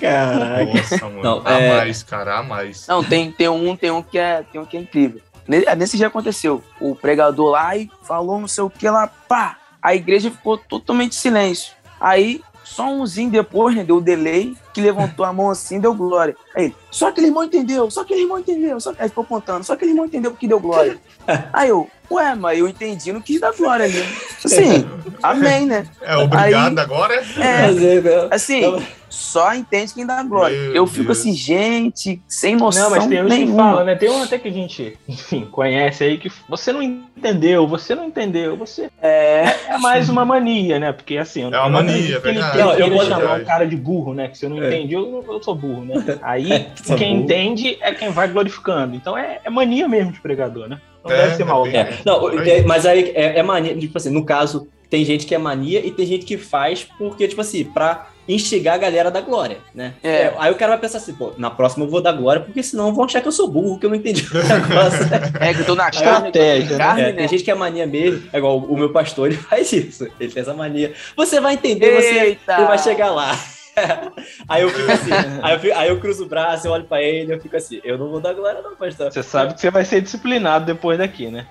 Speaker 1: Caraca.
Speaker 4: Nossa, mano.
Speaker 1: Não,
Speaker 4: a
Speaker 1: é-
Speaker 4: mais, cara, a mais.
Speaker 3: Não, tem, tem um, tem um que é, tem um que é incrível. Ne- Nesse dia aconteceu. O pregador lá e falou não sei o que lá, pá. A igreja ficou totalmente em silêncio. Aí, só umzinho depois, né, deu delay, que levantou a mão assim, deu glória. Aí ele, só aquele irmão entendeu, só aquele irmão entendeu. Só... Aí ficou contando, só aquele irmão entendeu porque deu glória. Aí eu, ué, mas eu entendi, não quis dar glória ali. Assim, amém, né?
Speaker 4: É obrigado
Speaker 3: Aí-
Speaker 4: agora?
Speaker 3: É,
Speaker 1: Fazer, né?
Speaker 3: assim, só entende quem dá glória.
Speaker 4: Meu
Speaker 3: eu fico
Speaker 4: Deus.
Speaker 3: assim, gente, sem noção
Speaker 2: Não, mas tem uns que falam, né? Tem um até que a gente, enfim, conhece aí que você não entendeu, você não entendeu, você
Speaker 3: É,
Speaker 2: é mais uma mania, né? Porque assim,
Speaker 4: É uma mania,
Speaker 2: ele
Speaker 4: verdade.
Speaker 1: Não,
Speaker 2: que
Speaker 1: eu gosto-
Speaker 2: chamar um cara de burro, né? Que se eu não
Speaker 1: É.
Speaker 2: entendi, eu, eu sou burro, né? Aí quem
Speaker 1: burro.
Speaker 2: entende é quem vai glorificando. Então é, é mania mesmo de pregador, né? Não
Speaker 4: É,
Speaker 2: deve ser
Speaker 4: é
Speaker 2: mal.
Speaker 1: É, não, é, mas aí é, é mania, tipo assim, no caso, tem gente que é mania e tem gente que faz porque, tipo assim, pra instigar a galera da glória, né?
Speaker 3: É.
Speaker 1: aí o cara vai pensar assim, pô, na próxima eu vou dar glória, porque senão vão achar que eu sou burro, que eu não entendi o negócio.
Speaker 3: é que eu tô na carne,
Speaker 2: Estratégia, né?
Speaker 3: carne,
Speaker 1: É,
Speaker 3: né?
Speaker 1: tem gente que é mania mesmo, é igual o meu pastor, ele faz isso, ele tem essa mania. Você vai entender, você,
Speaker 3: Eita!
Speaker 1: vai chegar lá. aí eu fico assim, aí eu, fico- aí eu cruzo o braço, eu olho pra ele, eu fico assim, eu não vou dar glória não, pastor.
Speaker 2: Você sabe que você vai ser disciplinado depois daqui, né?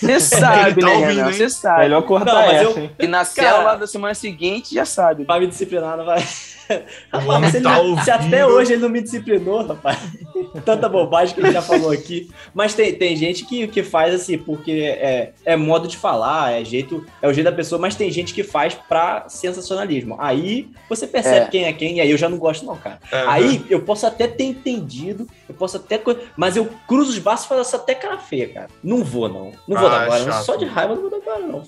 Speaker 3: Você sabe,
Speaker 4: Tá
Speaker 3: né,
Speaker 4: ouvindo?
Speaker 3: Você sabe.
Speaker 2: Melhor cortar
Speaker 1: Não,
Speaker 2: essa,
Speaker 1: eu-
Speaker 2: hein?
Speaker 3: E na
Speaker 1: Cara-
Speaker 3: célula da semana seguinte, já sabe.
Speaker 1: Vai me disciplinar, não vai. Rapaz, se, ele
Speaker 4: tá
Speaker 1: não- se até hoje ele não me disciplinou, rapaz. Tanta bobagem que ele já falou aqui. Mas tem, tem gente que, que faz assim, porque é, é modo de falar, é jeito, é o jeito da pessoa, mas tem gente que faz pra sensacionalismo. Aí você percebe
Speaker 3: É.
Speaker 1: quem é quem, e aí eu já não gosto, não, cara.
Speaker 4: É,
Speaker 1: Aí eu posso até ter entendido, eu posso até. Mas eu cruzo os braços e faço até cara feia, cara. Não vou, não. Não vou
Speaker 4: Ah,
Speaker 1: dar agora.
Speaker 4: chato.
Speaker 1: Só de raiva eu não vou dar agora, não.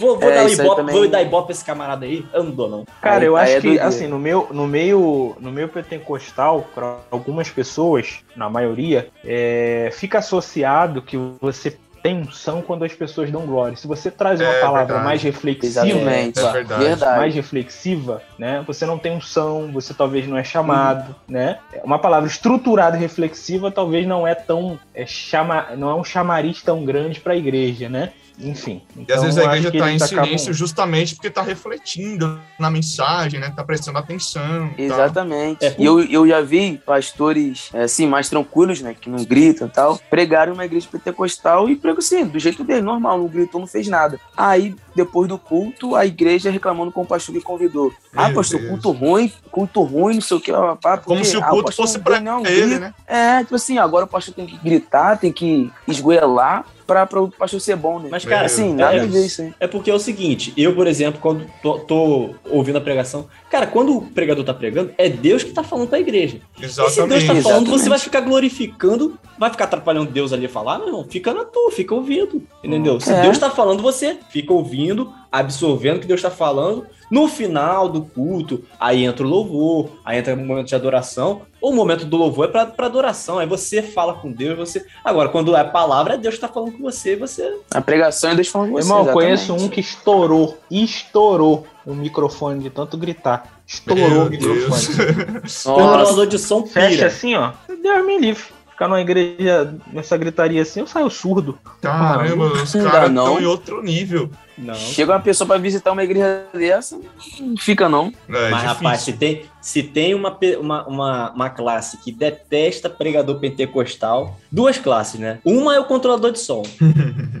Speaker 1: Vou, vou
Speaker 3: É,
Speaker 1: dar um ibope,
Speaker 3: também-
Speaker 1: vou dar ibope pra esse camarada aí. Eu não dou, não.
Speaker 2: Cara,
Speaker 3: Aí-
Speaker 2: eu acho
Speaker 3: é
Speaker 2: que, assim, no meu, no meio, no meio pentecostal, para algumas pessoas, na maioria, é, fica associado que você tem unção quando as pessoas dão glória. Se você traz uma
Speaker 4: É
Speaker 2: palavra
Speaker 4: verdade.
Speaker 2: mais reflexiva,
Speaker 3: Exatamente.
Speaker 4: É verdade.
Speaker 2: Mais reflexiva, né? Você não tem unção, você talvez não é chamado, né? Uma palavra estruturada e reflexiva talvez não é tão é, chama, não é um chamariz tão grande para a igreja, né? Enfim.
Speaker 4: E
Speaker 2: então
Speaker 4: às vezes a
Speaker 2: acho
Speaker 4: igreja
Speaker 2: que
Speaker 4: tá em
Speaker 2: acabam-
Speaker 4: silêncio justamente porque tá refletindo na mensagem, né? Tá prestando atenção. tá?
Speaker 3: Exatamente.
Speaker 1: É.
Speaker 3: E eu, eu já vi pastores, assim, mais tranquilos, né? Que não gritam e tal, pregaram uma igreja pentecostal e pregam assim, do jeito dele, normal, não gritou, não fez nada. Aí, depois do culto, a igreja reclamando com o pastor que convidou. ah,
Speaker 4: Meu
Speaker 3: pastor,
Speaker 4: Deus.
Speaker 3: culto ruim, culto ruim, não sei o que, papá.
Speaker 4: Como se o culto fosse pra ele, né?
Speaker 3: É, tipo assim, agora o pastor tem que gritar, tem que esgoelar pra, pra o pastor ser bom, né?
Speaker 1: Mas, cara,
Speaker 3: assim, nada
Speaker 4: Deus.
Speaker 3: a ver isso aí.
Speaker 1: É porque é o seguinte, eu, por exemplo, quando tô, tô ouvindo a pregação, cara, quando o pregador tá pregando, é Deus que tá falando pra igreja. E se Deus
Speaker 4: Exatamente.
Speaker 1: tá falando,
Speaker 3: Exatamente.
Speaker 1: você vai ficar glorificando, vai ficar atrapalhando Deus ali a falar? Não, irmão, fica na tua, fica ouvindo, entendeu? Se
Speaker 3: É.
Speaker 1: Deus tá falando, você fica ouvindo, absorvendo o que Deus tá falando. No final do culto, aí entra o louvor, aí entra o momento de adoração. O momento do louvor é pra, pra adoração, aí você fala com Deus, você... Agora, quando é palavra, é Deus que tá falando com você, você...
Speaker 3: A pregação é Deus falando com você.
Speaker 2: Irmão, eu
Speaker 3: exatamente.
Speaker 2: conheço um que estourou, estourou o microfone de tanto gritar. Estourou
Speaker 4: Meu
Speaker 2: o microfone.
Speaker 3: Nossa,
Speaker 1: de som
Speaker 2: Fecha
Speaker 1: pira.
Speaker 2: assim, ó. Deus me livre. Ficar numa igreja nessa gritaria assim, eu saio surdo.
Speaker 4: Caramba, os caras
Speaker 3: não.
Speaker 4: estão em outro nível.
Speaker 1: Não.
Speaker 3: Chega uma pessoa pra visitar uma igreja dessa, não fica não.
Speaker 4: É,
Speaker 1: Mas,
Speaker 4: difícil.
Speaker 1: rapaz, se tem, se tem uma, uma, uma, uma classe que detesta pregador pentecostal, duas classes, né? Uma é o controlador de som.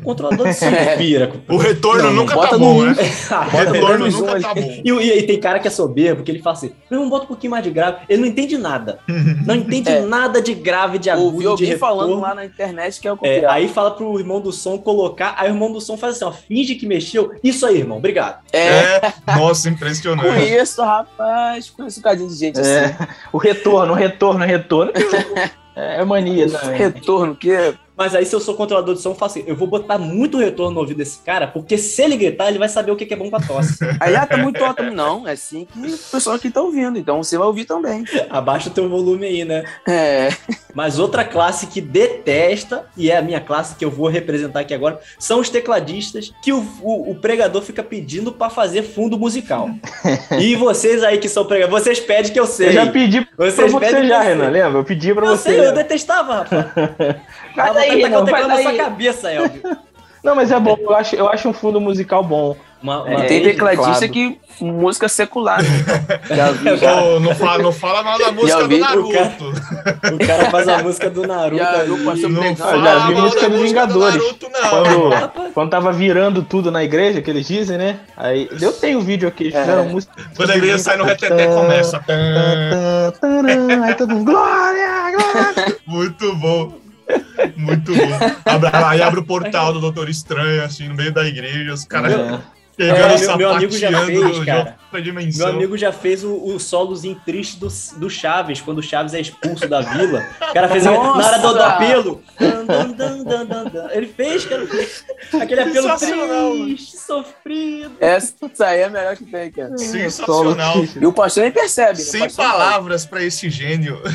Speaker 1: O controlador de som pira.
Speaker 4: O retorno
Speaker 3: Não,
Speaker 4: nunca tá bom, né? O retorno nunca tá bom.
Speaker 1: E, e aí tem cara que é soberbo, que ele fala assim, meu irmão, bota um pouquinho mais de grave. Ele não entende nada. Não entende
Speaker 3: É.
Speaker 1: nada de grave, de
Speaker 3: Ouvi
Speaker 1: agudo, de
Speaker 3: alguém
Speaker 1: retorno.
Speaker 3: falando lá na internet que é o
Speaker 1: É,
Speaker 3: copiado.
Speaker 1: aí fala pro irmão do som colocar, aí o irmão do som faz assim, ó, finge que mexeu. Isso aí, irmão, obrigado.
Speaker 3: É,
Speaker 4: É, nossa, impressionante.
Speaker 3: conheço, rapaz, conheço um cadinho de gente assim.
Speaker 2: É, o retorno, o retorno, o retorno. É mania, né?
Speaker 3: Retorno, que
Speaker 1: Mas aí se eu sou controlador de som, eu falo assim, eu vou botar muito retorno no ouvido desse cara, porque se ele gritar, ele vai saber o que é bom pra tosse.
Speaker 3: Aí, ah, tá muito alto. Não, é assim que o pessoal aqui tá ouvindo, então você vai ouvir também.
Speaker 1: Abaixa o teu volume aí, né?
Speaker 3: É,
Speaker 1: Mas outra classe que detesta, e é a minha classe que eu vou representar aqui agora, são os tecladistas que o, o- o pregador fica pedindo pra fazer fundo musical. e vocês aí que são pregadores, vocês pedem que eu sei.
Speaker 2: Eu já pedi pra
Speaker 1: Vocês
Speaker 2: você
Speaker 1: pedem que
Speaker 2: já. Renan, lembra? Eu pedi pra
Speaker 1: Eu
Speaker 2: você.
Speaker 1: sei, eu detestava, rapaz.
Speaker 2: Vai
Speaker 1: O
Speaker 2: Renan, vai
Speaker 1: teclado na sua cabeça, Elvio.
Speaker 2: Não, mas é bom, eu acho, eu acho um fundo musical bom.
Speaker 1: Uma, uma-
Speaker 2: É,
Speaker 3: tem tecladista que música secular. Né? Já vi, já,
Speaker 4: Pô, não, fala, não fala mal da música do
Speaker 3: vi o
Speaker 4: Naruto.
Speaker 1: O cara faz a música do Naruto.
Speaker 3: Já pastor
Speaker 4: Não
Speaker 2: já vi
Speaker 4: mal
Speaker 2: música
Speaker 4: da
Speaker 2: dos
Speaker 4: música do
Speaker 2: Vingadores.
Speaker 4: Naruto, não.
Speaker 2: Quando, quando tava virando tudo na igreja, que eles dizem, né? Aí eu tenho um vídeo aqui,
Speaker 3: É.
Speaker 2: música.
Speaker 4: Quando a igreja sai no reteté, começa.
Speaker 2: Aí todo mundo, glória, glória.
Speaker 4: Muito bom. Muito bom. Abre- Aí abre o portal do Doutor Estranho, assim, no meio da igreja, os caras
Speaker 2: É.
Speaker 4: pegando,
Speaker 1: É, meu- meu amigo já fez, cara. Meu amigo já fez o, o solozinho triste do, do Chaves, quando o Chaves é expulso da vila. O cara fez
Speaker 3: Nossa!
Speaker 1: na hora do, do apelo. Dan, dan, dan, dan, dan, dan. Ele fez, cara. Aquele apelo triste, sofrido.
Speaker 3: Essa aí é a melhor que tem, cara.
Speaker 4: Sensacional.
Speaker 3: E o pastor nem percebe. né?
Speaker 4: Sem palavras pra esse gênio.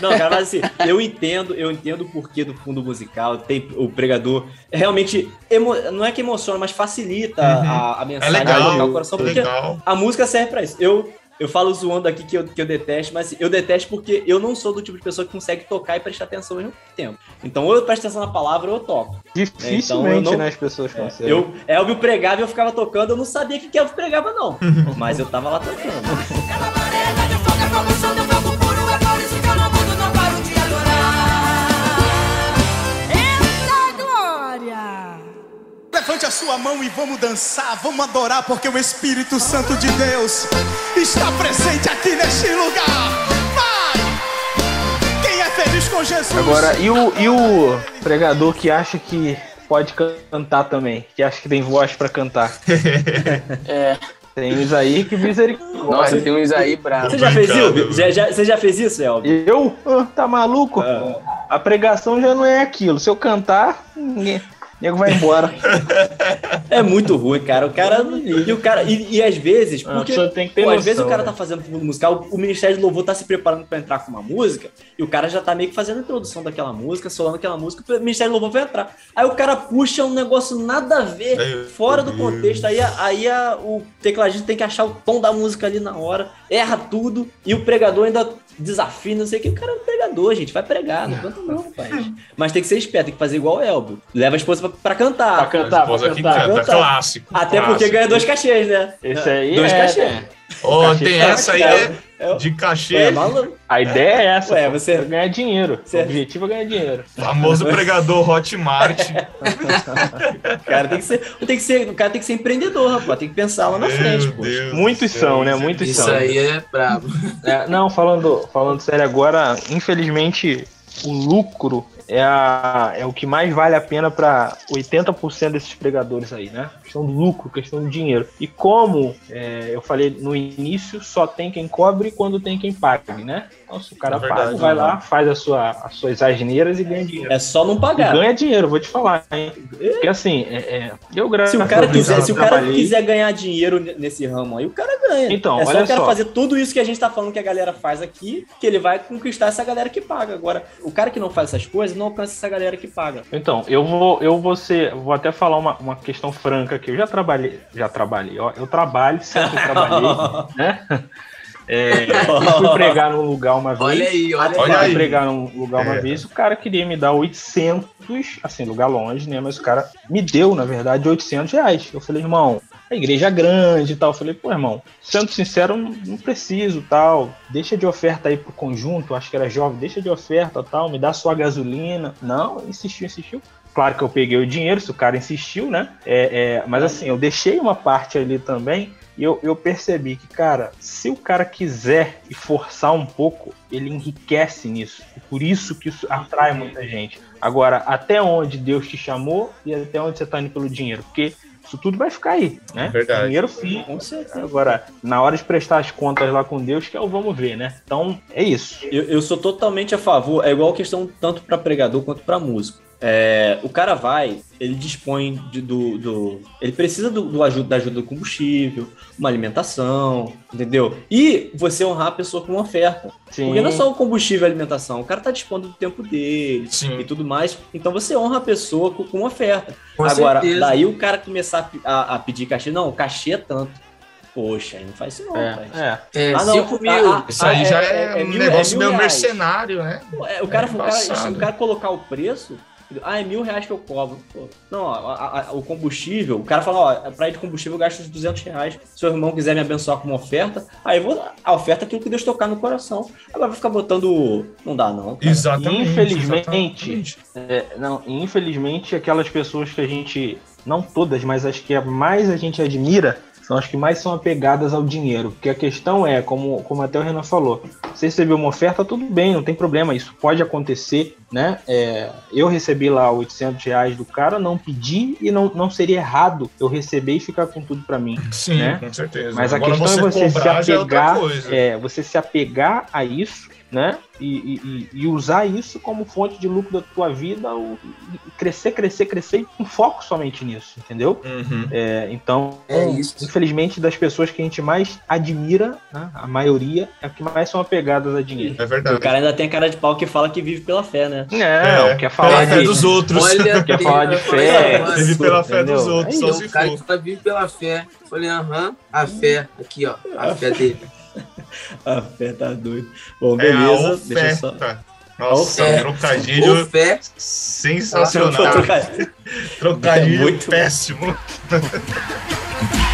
Speaker 1: Não, cara, mas assim, eu entendo, eu entendo o porquê do fundo musical. Tem o pregador realmente emo- não é que emociona, mas facilita a, a
Speaker 4: É
Speaker 1: mensagem a
Speaker 4: legal.
Speaker 1: o coração,
Speaker 4: É
Speaker 1: porque
Speaker 4: legal.
Speaker 1: a música serve pra isso. Eu eu falo zoando aqui que eu, que eu detesto, mas assim, eu detesto porque eu não sou do tipo de pessoa que consegue tocar e prestar atenção ao mesmo tempo. Então, ou eu presto atenção na palavra ou eu toco.
Speaker 2: Dificilmente,
Speaker 1: Então, eu não-
Speaker 2: né, as pessoas
Speaker 1: É,
Speaker 2: conseguem.
Speaker 1: eu, Elvio pregava e eu ficava tocando, eu não sabia o que que Elvio pregava, não. Mas eu tava lá tocando.
Speaker 8: Levante a sua mão e vamos dançar, vamos adorar, porque o Espírito Santo de Deus está presente aqui neste lugar. Vai! Quem é feliz com Jesus?
Speaker 2: Agora, e o, e o pregador que acha que pode cantar também? Que acha que tem voz pra cantar?
Speaker 3: É.
Speaker 2: Tem uns aí que
Speaker 3: Nossa,
Speaker 2: misericórdia.
Speaker 3: tem uns aí bravos.
Speaker 1: Você já fez isso? Já, já- você já fez isso, Elvio?
Speaker 2: Eu? Ah, Tá maluco? A pregação já não é aquilo. Se eu cantar, ninguém. Nego vai embora.
Speaker 1: É muito ruim, cara. O cara. E o cara. E, e às vezes,
Speaker 2: A
Speaker 1: porque.
Speaker 2: pessoa tem que ter
Speaker 1: pô, às
Speaker 2: noção,
Speaker 1: vezes o cara
Speaker 2: né?
Speaker 1: tá fazendo fundo musical, o Ministério de Louvor tá se preparando pra entrar com uma música, e o cara já tá meio que fazendo a introdução daquela música, solando aquela música, o Ministério de Louvor vai entrar. Aí o cara puxa um negócio nada a ver,
Speaker 4: Meu
Speaker 1: fora do
Speaker 4: Deus.
Speaker 1: contexto. Aí, aí a- o tecladista tem que achar o tom da música ali na hora, erra tudo, e o pregador ainda desafina, não sei o que. O cara é um pregador, gente. Vai pregar, não canta não, rapaz. Mas tem que ser esperto, tem que fazer igual o Elbo. Leva a esposa pra, pra cantar.
Speaker 2: Pra cantar, pra
Speaker 4: esposa que
Speaker 2: cantar.
Speaker 4: canta,
Speaker 1: cantar.
Speaker 4: clássico.
Speaker 1: Até porque
Speaker 4: clássico.
Speaker 1: ganha dois cachês, né?
Speaker 2: Esse aí
Speaker 1: Dois
Speaker 2: é-
Speaker 1: cachês.
Speaker 4: Ó,
Speaker 2: Cachê
Speaker 4: tem essa aí
Speaker 1: É,
Speaker 4: é
Speaker 1: é,
Speaker 4: de cachê.
Speaker 1: é maluco.
Speaker 2: A ideia é essa.
Speaker 1: Ué,
Speaker 2: pô,
Speaker 1: você-
Speaker 2: é ganhar dinheiro.
Speaker 1: Você-
Speaker 2: O objetivo é ganhar dinheiro.
Speaker 4: Famoso pregador Hotmart.
Speaker 1: O cara tem que ser, tem que ser, o cara tem que ser empreendedor, rapaz. Tem que pensar lá na frente,
Speaker 4: Meu
Speaker 1: pô.
Speaker 4: Deus
Speaker 2: Muitos
Speaker 4: céu,
Speaker 2: são, né?
Speaker 4: isso é
Speaker 2: Muitos
Speaker 3: Isso
Speaker 2: são.
Speaker 3: aí é brabo.
Speaker 2: É, não, falando, falando sério agora, infelizmente o lucro é, a, é o que mais vale a pena para 80% desses pregadores aí, né? Questão do lucro, questão do dinheiro. E como é, eu falei no início, só tem quem cobre quando tem quem pague, né? Se o cara
Speaker 4: É verdade,
Speaker 2: paga, vai lá, faz a sua, as suas asneiras e ganha dinheiro.
Speaker 1: É só não
Speaker 2: E
Speaker 1: pagar.
Speaker 2: ganha dinheiro, vou te falar, hein? Porque assim, é, é,
Speaker 1: Se o cara quiser, se o cara quiser ganhar dinheiro nesse ramo aí, o cara ganha.
Speaker 2: Então,
Speaker 1: é só
Speaker 2: olha
Speaker 1: o cara
Speaker 2: só.
Speaker 1: fazer tudo isso que a gente tá falando que a galera faz aqui, que ele vai conquistar essa galera que paga. Agora, o cara que não faz essas coisas não alcança essa galera que paga.
Speaker 2: Então, eu vou, eu vou ser, vou até falar uma, uma questão franca aqui. Eu já trabalhei, já trabalhei, ó, eu trabalho, sempre trabalhei, né? É, eu fui pregar num lugar uma vez.
Speaker 3: Olha aí, olha,
Speaker 4: Olha
Speaker 2: fui
Speaker 4: aí.
Speaker 2: pregar num lugar uma
Speaker 4: É.
Speaker 2: vez, o cara queria me dar 800, assim, lugar longe, né? Mas o cara me deu, na verdade, 800 reais. Eu falei, irmão, a igreja é grande e tal. Eu falei, pô, irmão, sendo sincero, não, não preciso tal. Deixa de oferta aí pro conjunto, acho que era jovem, deixa de oferta tal, me dá sua gasolina. Não, insistiu, insistiu. Claro que eu peguei o dinheiro, se o cara insistiu, né? É, é, mas assim, eu deixei uma parte ali também e eu, eu percebi que, cara, se o cara quiser e forçar um pouco, ele enriquece nisso. E por isso que isso atrai muita gente. Agora, até onde Deus te chamou e até onde você tá indo pelo dinheiro? Porque isso tudo vai ficar aí, né?
Speaker 4: Verdade.
Speaker 2: Dinheiro fica.
Speaker 1: Com certeza.
Speaker 2: Agora, na hora de prestar as contas lá com Deus, que é o vamos ver, né? Então, é isso.
Speaker 1: Eu, eu sou totalmente a favor, é igual questão tanto para pregador quanto para músico. É, o cara vai, ele dispõe de- do, do- Ele precisa do, do ajuda, da ajuda do combustível, uma alimentação, entendeu? E você honrar a pessoa com uma oferta.
Speaker 2: Sim.
Speaker 1: Porque não é só o combustível e a alimentação, o cara tá dispondo do tempo dele
Speaker 4: Sim.
Speaker 1: e tudo mais. Então você honra a pessoa com, com uma oferta.
Speaker 3: Com
Speaker 1: Agora,
Speaker 3: certeza.
Speaker 1: daí o cara começar a a, a pedir cachê, não, o cachê é tanto. Poxa, aí não faz isso não.
Speaker 2: É, é.
Speaker 3: É,
Speaker 1: Ah, não,
Speaker 3: 5 mil.
Speaker 1: ah, ah,
Speaker 4: Isso aí
Speaker 1: ah,
Speaker 4: já
Speaker 1: é-
Speaker 4: é,
Speaker 1: é
Speaker 4: um
Speaker 1: mil-
Speaker 4: negócio
Speaker 1: é
Speaker 4: meio
Speaker 1: reais.
Speaker 4: mercenário, né?
Speaker 1: É, o cara,
Speaker 4: É
Speaker 1: o, cara,
Speaker 4: embaçado.
Speaker 1: o cara colocar o preço, ah, é mil reais que eu cobro. Pô, não, a- a- a- o combustível, o cara fala, ó, pra ir de combustível eu gasto uns 200 reais. Se o irmão quiser me abençoar com uma oferta, aí eu vou, a oferta é aquilo que Deus tocar no coração. Agora vai ficar botando, não dá não. cara.
Speaker 4: Exatamente.
Speaker 2: Infelizmente,
Speaker 4: exatamente.
Speaker 2: É, não, infelizmente, aquelas pessoas que a gente, não todas, mas as que mais a gente admira, são as que mais são apegadas ao dinheiro. Porque a questão é, como, como até o Renan falou, você recebeu uma oferta, tudo bem, não tem problema, isso pode acontecer, né? É, eu recebi lá 800 reais do cara, não pedi e não, não seria errado eu receber e ficar com tudo pra mim.
Speaker 4: Sim,
Speaker 2: né?
Speaker 4: com certeza.
Speaker 2: Mas a
Speaker 4: Agora
Speaker 2: questão é você se
Speaker 4: é
Speaker 2: apegar, é, você se apegar a isso, né? E, e- e- usar isso como fonte de lucro da tua vida, ou- crescer, crescer, crescer e com foco somente nisso, entendeu?
Speaker 4: Uhum.
Speaker 2: É, então,
Speaker 3: É isso.
Speaker 2: infelizmente, das pessoas que a gente mais admira, né, a maioria é a que mais são apegadas a dinheiro.
Speaker 4: É verdade.
Speaker 1: O cara ainda tem a cara de pau que fala que vive pela fé, né?
Speaker 2: Não,
Speaker 4: É,
Speaker 2: quer
Speaker 4: Pela
Speaker 2: falar
Speaker 4: fé
Speaker 2: de,
Speaker 4: dos outros.
Speaker 3: Olha,
Speaker 2: Quer falar de fé,
Speaker 4: Vive pela fé
Speaker 2: entendeu?
Speaker 4: dos outros,
Speaker 2: É
Speaker 4: só se
Speaker 3: um cara
Speaker 4: for.
Speaker 3: que fala, vive pela fé. Eu Falei, aham, a fé. Aqui, ó, a fé dele.
Speaker 1: A fé tá doido. Bom,
Speaker 4: É a
Speaker 1: beleza. deixa eu só.
Speaker 4: Nossa,
Speaker 3: É.
Speaker 4: trocadilho
Speaker 3: fé.
Speaker 4: sensacional.
Speaker 1: Vou trocar.
Speaker 4: Trocadilho
Speaker 1: É muito-
Speaker 4: péssimo.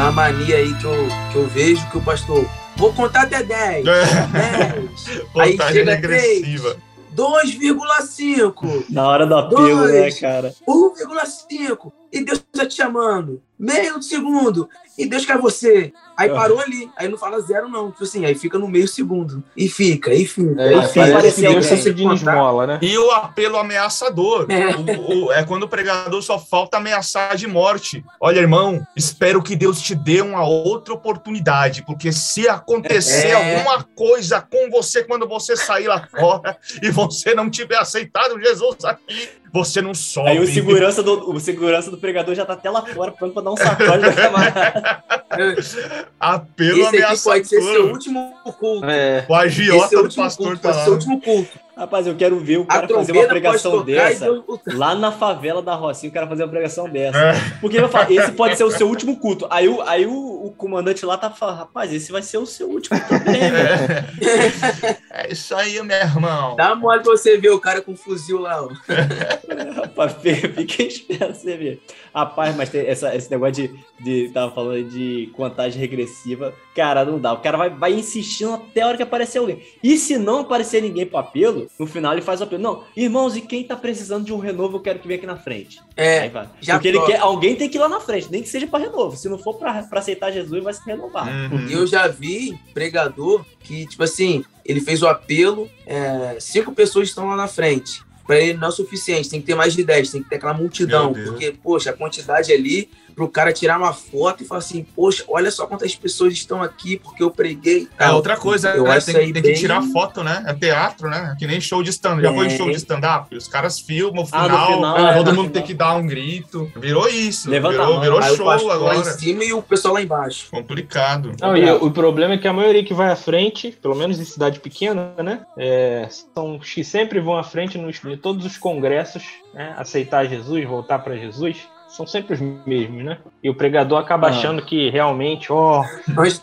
Speaker 3: Tem uma mania aí que eu, que eu vejo que o pastor. Vou contar até 10. 10. Aí chega
Speaker 4: regressiva.
Speaker 3: 2,5.
Speaker 1: Na hora do apelo, né, cara?
Speaker 3: 1,5. E Deus tá te chamando. Meio segundo. E Deus quer você. Aí
Speaker 1: Ah.
Speaker 3: parou ali. Aí não fala zero, não. Tipo assim, aí fica no meio segundo. E fica, e fica.
Speaker 2: É,
Speaker 3: e fica.
Speaker 2: que Deus tá pedindo esmola, né?
Speaker 4: E o apelo ameaçador.
Speaker 3: É.
Speaker 4: O- o- é quando o pregador só falta ameaçar de morte. Olha, irmão, espero que Deus te dê uma outra oportunidade, porque se acontecer
Speaker 3: É.
Speaker 4: alguma coisa com você quando você sair lá fora e você não tiver aceitado Jesus aqui, você não sobe.
Speaker 1: Aí o segurança, do, o segurança do pregador já tá até lá fora, pronto pra dar um sacode da camarada.
Speaker 4: Apelo
Speaker 3: Esse aqui pode ser seu
Speaker 4: ameaçador.
Speaker 3: último culto.
Speaker 2: É,
Speaker 4: O
Speaker 3: Esse é
Speaker 4: agiota do
Speaker 3: último
Speaker 4: pastor
Speaker 3: culto.
Speaker 4: tá lá.
Speaker 3: ser o último culto.
Speaker 1: Rapaz, eu quero ver o cara fazer uma pregação
Speaker 3: tocar e
Speaker 1: dessa.
Speaker 3: O-
Speaker 1: Lá na favela da Rocinha, o cara fazer uma pregação dessa.
Speaker 4: É.
Speaker 1: Porque eu falo, esse pode ser o seu último culto. Aí, o, aí o, o comandante lá tá falando, rapaz, esse vai ser o seu último também, velho.
Speaker 4: É isso aí, meu irmão.
Speaker 3: Dá uma olhada pra você ver o cara com um fuzil lá. Ó.
Speaker 1: Rapaz, fica esperto você ver. Rapaz, mas tem essa, esse negócio de, de. Tava falando de contagem regressiva. Cara, não dá. O cara vai, vai insistindo até a hora que aparecer alguém. E se não aparecer ninguém pro apelo, no final ele faz o apelo. Não, irmãos, e quem tá precisando de um renovo, eu quero que venha aqui na frente.
Speaker 3: É, já
Speaker 1: Porque ele quer, alguém tem que ir lá na frente, nem que seja pra renovo. Se não for pra, pra aceitar Jesus, vai se renovar.
Speaker 4: Uhum.
Speaker 3: eu já vi pregador que, tipo assim, ele fez o apelo, é, cinco pessoas estão lá na frente. Pra ele não é o suficiente, tem que ter mais de 10, tem que ter aquela multidão. Porque, poxa, a quantidade ali pro cara tirar uma foto e falar assim, poxa, olha só quantas pessoas estão aqui porque eu preguei.
Speaker 4: É outra coisa,
Speaker 3: eu
Speaker 4: né?
Speaker 3: acho
Speaker 4: tem, tem
Speaker 3: bem-
Speaker 4: que tirar foto, né? É teatro, né? Que nem show de stand. Já foi
Speaker 3: É.
Speaker 4: show de stand-up? Os caras filmam o
Speaker 1: Ah,
Speaker 4: final,
Speaker 1: no final, é,
Speaker 4: todo mundo tem que dar um grito. Virou isso.
Speaker 1: Levanta a
Speaker 4: virou
Speaker 1: mão.
Speaker 4: virou
Speaker 3: Aí
Speaker 4: show
Speaker 3: pastor lá em
Speaker 4: agora.
Speaker 3: cima e o pessoal lá embaixo.
Speaker 4: Complicado.
Speaker 2: Não, e o problema é que a maioria que vai à frente, pelo menos em cidade pequena, né? é, são os que sempre vão à frente nos, em todos os congressos, né? Aceitar Jesus, voltar para Jesus. São sempre os mesmos, né? E o pregador acaba
Speaker 1: Ah.
Speaker 2: achando que realmente, ó,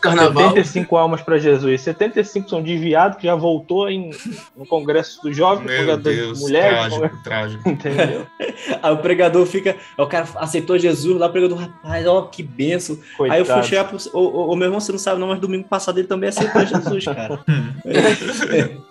Speaker 3: carnaval,
Speaker 2: 75 almas para Jesus. 75 são desviados que já voltou em, no congresso dos jovens,
Speaker 4: Meu
Speaker 2: congresso
Speaker 4: Deus,
Speaker 2: mulheres,
Speaker 4: trágico, trágico.
Speaker 2: entendeu?
Speaker 1: Aí o pregador fica. O cara aceitou Jesus lá, o pregador, rapaz, ó, que benção. Aí eu fui
Speaker 2: Coitado.
Speaker 1: chegar pro. Ô, ô, meu irmão, você não sabe, não, mas domingo passado ele também aceitou Jesus, cara.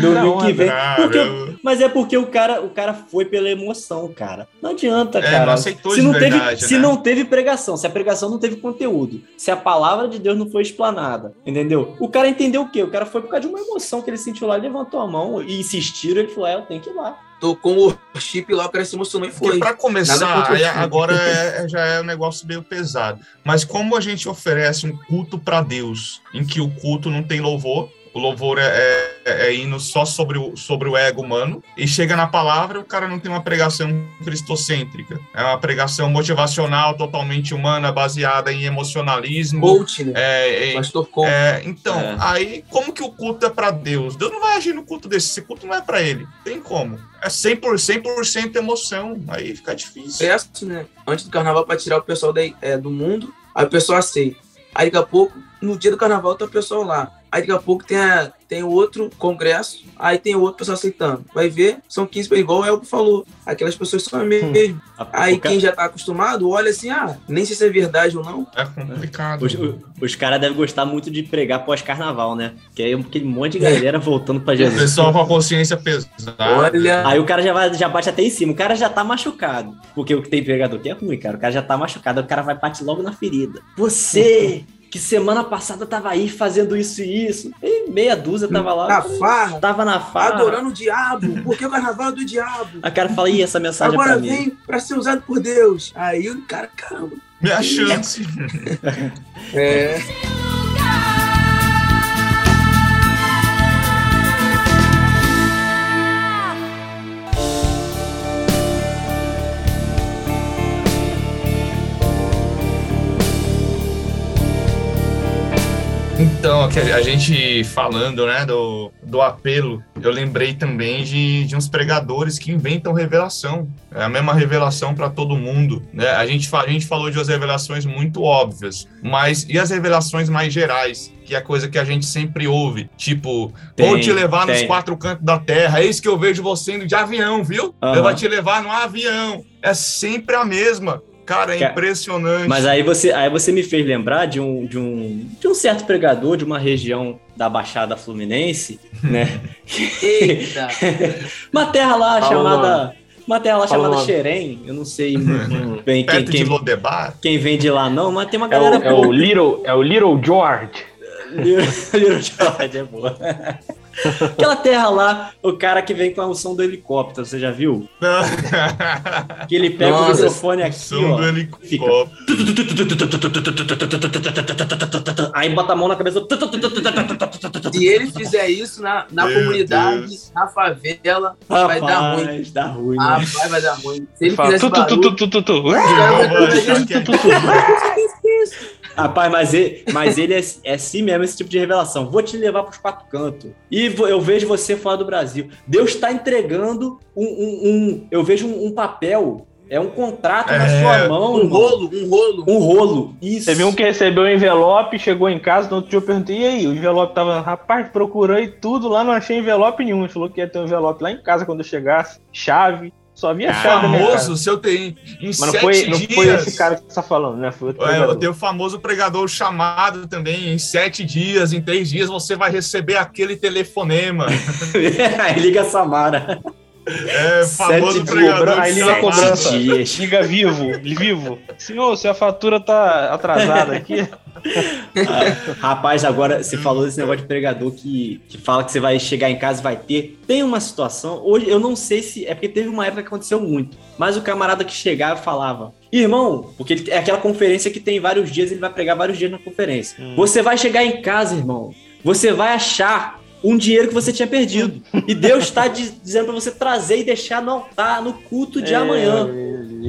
Speaker 1: domingo que vem. Porque- mas é porque o cara, o cara foi pela emoção, cara. Não adianta,
Speaker 4: É,
Speaker 1: cara.
Speaker 4: não aceitou
Speaker 1: se
Speaker 4: de
Speaker 1: não
Speaker 4: verdade,
Speaker 1: teve, se
Speaker 4: né?
Speaker 1: não teve pregação, se a pregação não teve conteúdo, se a palavra de Deus não foi explanada, entendeu? O cara entendeu o quê? O cara foi por causa de uma emoção que ele sentiu lá, ele levantou a mão e insistiram, ele falou: é, eu tenho que ir lá.
Speaker 3: tocou um worship lá, o cara se emocionou e foi.
Speaker 4: para começar,
Speaker 3: o
Speaker 4: agora é- é- já é um negócio meio pesado. Mas como a gente oferece um culto para Deus, em que o culto não tem louvor, o louvor é, é, é indo só sobre o, sobre o ego humano, e chega na palavra, o cara não tem uma pregação cristocêntrica. É uma pregação motivacional, totalmente humana, baseada em emocionalismo.
Speaker 3: Coach, né?
Speaker 4: É, em-
Speaker 3: Pastor Coach.
Speaker 4: é, então,
Speaker 1: É.
Speaker 4: aí, como que o culto é para Deus? Deus não vai agir no culto desse, esse culto não é para ele. Tem como. É 100%, 100 emoção, aí fica difícil.
Speaker 3: Sucesso, né? Antes do carnaval, pra tirar o pessoal daí, é, do mundo, aí o pessoal aceita. Aí daqui a pouco, no dia do carnaval, tá o pessoal lá. Aí daqui a pouco tem, a, tem outro congresso, aí tem outro pessoal aceitando. Vai ver, são 15 pessoas, igual o Elco falou. Aquelas pessoas são as mesmas. Aí
Speaker 1: O ca-
Speaker 3: quem já tá acostumado, olha assim, ah, nem sei se é verdade ou não.
Speaker 4: É complicado.
Speaker 1: Os, o- os caras devem gostar muito de pregar pós-carnaval, né? Que aí é aquele monte de galera voltando pra
Speaker 4: O
Speaker 1: Jesus.
Speaker 4: pessoal com a consciência pesada.
Speaker 3: Olha.
Speaker 1: Aí o cara já, vai, já bate até em cima, o cara já tá machucado. Porque o que tem pregador que é ruim, cara. O cara já tá machucado, o cara vai partir logo na ferida. Você, que semana passada tava aí fazendo isso e isso. E meia dúzia tava lá.
Speaker 3: Na farra,
Speaker 1: Tava na farra.
Speaker 3: adorando o diabo, porque o carnaval é do diabo.
Speaker 1: A cara fala, ih, essa mensagem é
Speaker 3: Agora
Speaker 1: pra mim.
Speaker 3: vem pra ser usado por Deus. Aí o cara, caramba.
Speaker 4: Minha chance.
Speaker 3: É.
Speaker 4: Então, a gente falando né, do, do apelo, eu lembrei também de, de uns pregadores que inventam revelação. É a mesma revelação para todo mundo. Né? A, gente, a gente falou de umas revelações muito óbvias, mas e as revelações mais gerais? Que é a coisa que a gente sempre ouve. Tipo, vou
Speaker 1: Tem,
Speaker 4: te levar nos
Speaker 1: tem.
Speaker 4: quatro cantos da terra. É isso que eu vejo você indo de avião, viu?
Speaker 1: Aham.
Speaker 4: Eu vou te levar no avião. É sempre a mesma. Cara, é
Speaker 1: Cara,
Speaker 4: impressionante.
Speaker 1: Mas aí você, aí você me fez lembrar de um, de, um, de um certo pregador de uma região da Baixada Fluminense, né?
Speaker 3: Eita.
Speaker 1: Uma terra lá
Speaker 2: Fala o
Speaker 1: chamada. Uma terra lá
Speaker 2: Fala o
Speaker 1: chamada
Speaker 2: nome.
Speaker 1: Xerém. Eu não sei bem quem,
Speaker 4: Perto de
Speaker 1: quem,
Speaker 4: Lodebar.
Speaker 1: quem vem de lá, não, mas tem uma
Speaker 2: É o,
Speaker 1: galera
Speaker 2: é o Little, é o Little George.
Speaker 1: Little George é boa. Aquela terra lá, o cara que vem com a unção do helicóptero, você já viu? Que ele pega o
Speaker 3: Nossa,
Speaker 1: microfone aqui,
Speaker 4: Som
Speaker 1: ó.
Speaker 4: do helicóptero.
Speaker 1: Aí bota a mão na cabeça.
Speaker 3: Se ele fizer isso na, na
Speaker 4: Meu
Speaker 3: comunidade,
Speaker 4: Deus.
Speaker 3: na favela, vai dar ruim.
Speaker 1: Rapaz, dá ruim, né?
Speaker 3: Rapaz, vai dar ruim. Se ele
Speaker 2: Fala, tu, tu, tu, tu, tu,
Speaker 4: achar que é-
Speaker 1: Rapaz, mas ele, mas ele é, é assim mesmo, esse tipo de revelação. Vou te levar pros quatro cantos. E eu vejo você fora do Brasil. Deus está entregando um, um- um- Eu vejo um, um papel, é um contrato na
Speaker 4: É,
Speaker 1: sua mão.
Speaker 3: um rolo, um rolo.
Speaker 1: Um rolo. Isso.
Speaker 2: Você viu um que recebeu o envelope, chegou em casa, no outro dia eu perguntei, e aí? O envelope tava, rapaz, procurei tudo lá, não achei envelope nenhum. Ele falou que ia ter um envelope lá em casa quando eu chegasse, chave, só havia chave casa.
Speaker 4: famoso, se eu tenho em
Speaker 2: Mas não
Speaker 4: sete
Speaker 2: foi, não
Speaker 4: dias.
Speaker 2: foi esse cara que você tá falando, né? Foi outro
Speaker 4: É, tem o famoso pregador chamado também. Em sete dias, em três dias, você vai receber aquele telefonema.
Speaker 1: Aí liga a Samara.
Speaker 4: É, famoso
Speaker 1: Sete
Speaker 4: pregador.
Speaker 2: Aí
Speaker 4: de
Speaker 2: liga a
Speaker 4: chamado.
Speaker 2: cobrança.
Speaker 1: dias.
Speaker 2: Liga vivo, vivo. Senhor, se a fatura tá atrasada aqui.
Speaker 1: Ah, rapaz, agora você falou desse negócio de pregador que, que fala que você vai chegar em casa e vai ter. Tem uma situação, hoje eu não sei se. É porque teve uma época que aconteceu muito. Mas o camarada que chegava falava: Irmão, porque ele- é aquela conferência que tem vários dias, ele vai pregar vários dias na conferência.
Speaker 2: Hum.
Speaker 1: Você vai chegar em casa, irmão. Você vai achar um dinheiro que você tinha perdido. E Deus está dizendo para você trazer e deixar no altar, no culto de amanhã.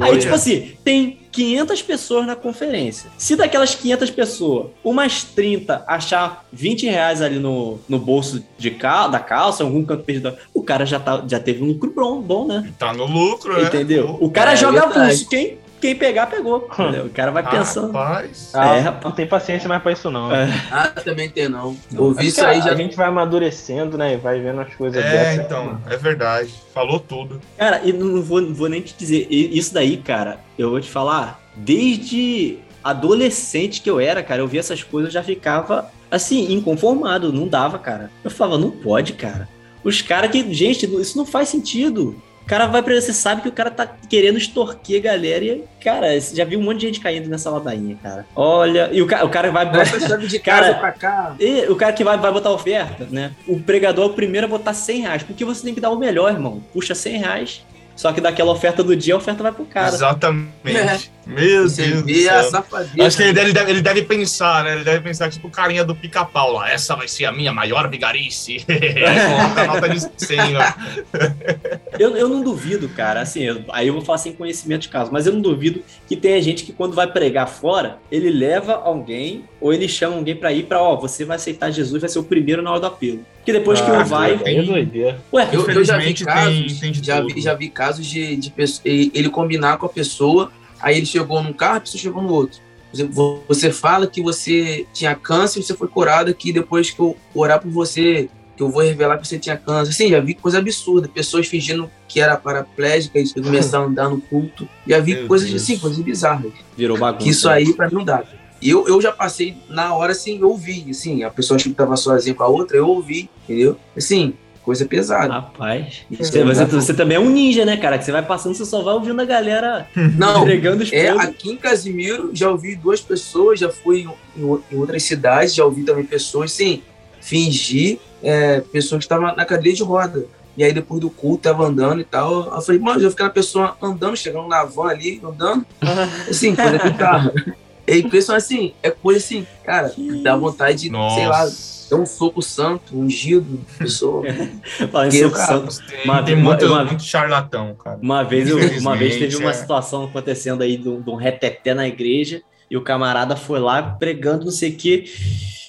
Speaker 1: Aí,
Speaker 4: Olha.
Speaker 1: tipo assim, tem 500 pessoas na conferência. Se daquelas 500 pessoas, umas 30 achar 20 reais ali no, no bolso de cal, da calça, algum canto perdido, o cara já, tá, já teve um lucro bom, bom né?
Speaker 4: Tá no lucro, né?
Speaker 1: Entendeu? O cara
Speaker 3: É
Speaker 1: joga
Speaker 3: verdade.
Speaker 1: avulso. Quem, quem pegar, pegou. entendeu? O cara vai pensando.
Speaker 4: Rapaz.
Speaker 2: Ah,
Speaker 1: É,
Speaker 2: não
Speaker 1: rapaz.
Speaker 2: tem paciência mais pra isso, não.
Speaker 1: É.
Speaker 3: Ah, também tem não. Ouvi
Speaker 2: Mas,
Speaker 3: isso aí já.
Speaker 2: A gente vai amadurecendo, né? E vai vendo as coisas
Speaker 4: É,
Speaker 2: dessas.
Speaker 4: então, é verdade. Falou tudo.
Speaker 1: Cara, e não vou, não vou nem te dizer. Isso daí, cara, eu vou te falar. Desde adolescente que eu era, cara, eu via essas coisas, eu já ficava assim, inconformado. Não dava, cara. Eu falava, não pode, cara. Os caras que. Gente, isso não faz sentido. O cara vai pra você sabe que o cara tá querendo extorquir a galera e, cara, já viu um monte de gente caindo nessa ladainha, cara. Olha, e o, ca- o cara vai.
Speaker 3: Bota a chave de
Speaker 1: Cara,
Speaker 3: casa pra cá.
Speaker 1: E o cara que vai, vai botar oferta, né? O pregador é o primeiro a botar 100 reais, porque você tem que dar o melhor, irmão. Puxa 100 reais, só que daquela oferta do dia, a oferta vai pro cara.
Speaker 4: Exatamente. Meu
Speaker 3: Você
Speaker 4: Deus
Speaker 3: vê a safadeza.
Speaker 4: Acho que ele deve, ele deve- ele deve pensar, né? Ele deve pensar, tipo, o carinha do pica-pau lá. Essa vai ser a minha maior vigarice. Aí coloca a nota de 100, ó.
Speaker 1: Eu, eu não duvido, cara, assim, eu- aí eu vou falar sem conhecimento de caso, mas eu não duvido que tenha gente que quando vai pregar fora, ele leva alguém, ou ele chama alguém pra ir pra, ó, você vai aceitar Jesus, vai ser o primeiro na hora do apelo. Porque depois que
Speaker 2: Ah,
Speaker 1: um vai,
Speaker 2: Aí é doideira.
Speaker 1: ué,
Speaker 3: Eu, eu já vi casos,
Speaker 4: tem- tem de
Speaker 3: já,
Speaker 4: tudo.
Speaker 3: vi, já vi casos de, de ele ele combinar com a pessoa, aí ele chegou num carro, a pessoa chegou no outro. Você fala que você tinha câncer e você foi curado aqui depois que eu orar por você, que eu vou revelar que você tinha câncer. Assim, já vi coisa absurda. Pessoas fingindo que era paraplégicas e começaram a andar no culto. Já vi
Speaker 4: Meu
Speaker 3: coisas
Speaker 4: Deus.
Speaker 3: assim, coisas bizarras.
Speaker 1: virou bagunça.
Speaker 3: Que isso aí pra mim não dá. Eu, eu já passei na hora assim, eu ouvi, assim, a pessoa que tava sozinha com a outra, eu ouvi, entendeu? Assim, coisa pesada.
Speaker 1: Rapaz,
Speaker 3: Isso
Speaker 1: você, você, também é um ninja, né, cara? Que você vai passando, você só vai ouvindo a galera
Speaker 3: Não,
Speaker 1: entregando os
Speaker 3: É, aqui em Casimiro já ouvi duas pessoas, já fui em, em- em outras cidades, já ouvi também pessoas, sim, fingir, é, pessoas que estavam na cadeira de roda. E aí depois do culto tava andando e tal. Eu falei, mano, já fiquei a pessoa andando, chegando na van ali, andando, assim, coisa de carro. É impressionante, assim, é coisa assim, cara, dá vontade de, sei lá, Dar um soco santo, ungido, pessoa.
Speaker 1: Falando em
Speaker 3: que
Speaker 1: soco santo.
Speaker 4: Tem,
Speaker 1: Uma-
Speaker 4: tem
Speaker 1: uma-
Speaker 4: muito,
Speaker 1: uma-
Speaker 4: muito charlatão, cara.
Speaker 1: Uma vez, eu, uma vez teve uma
Speaker 4: é.
Speaker 1: situação acontecendo aí de um, de um reteté na igreja e o camarada foi lá pregando não sei o quê.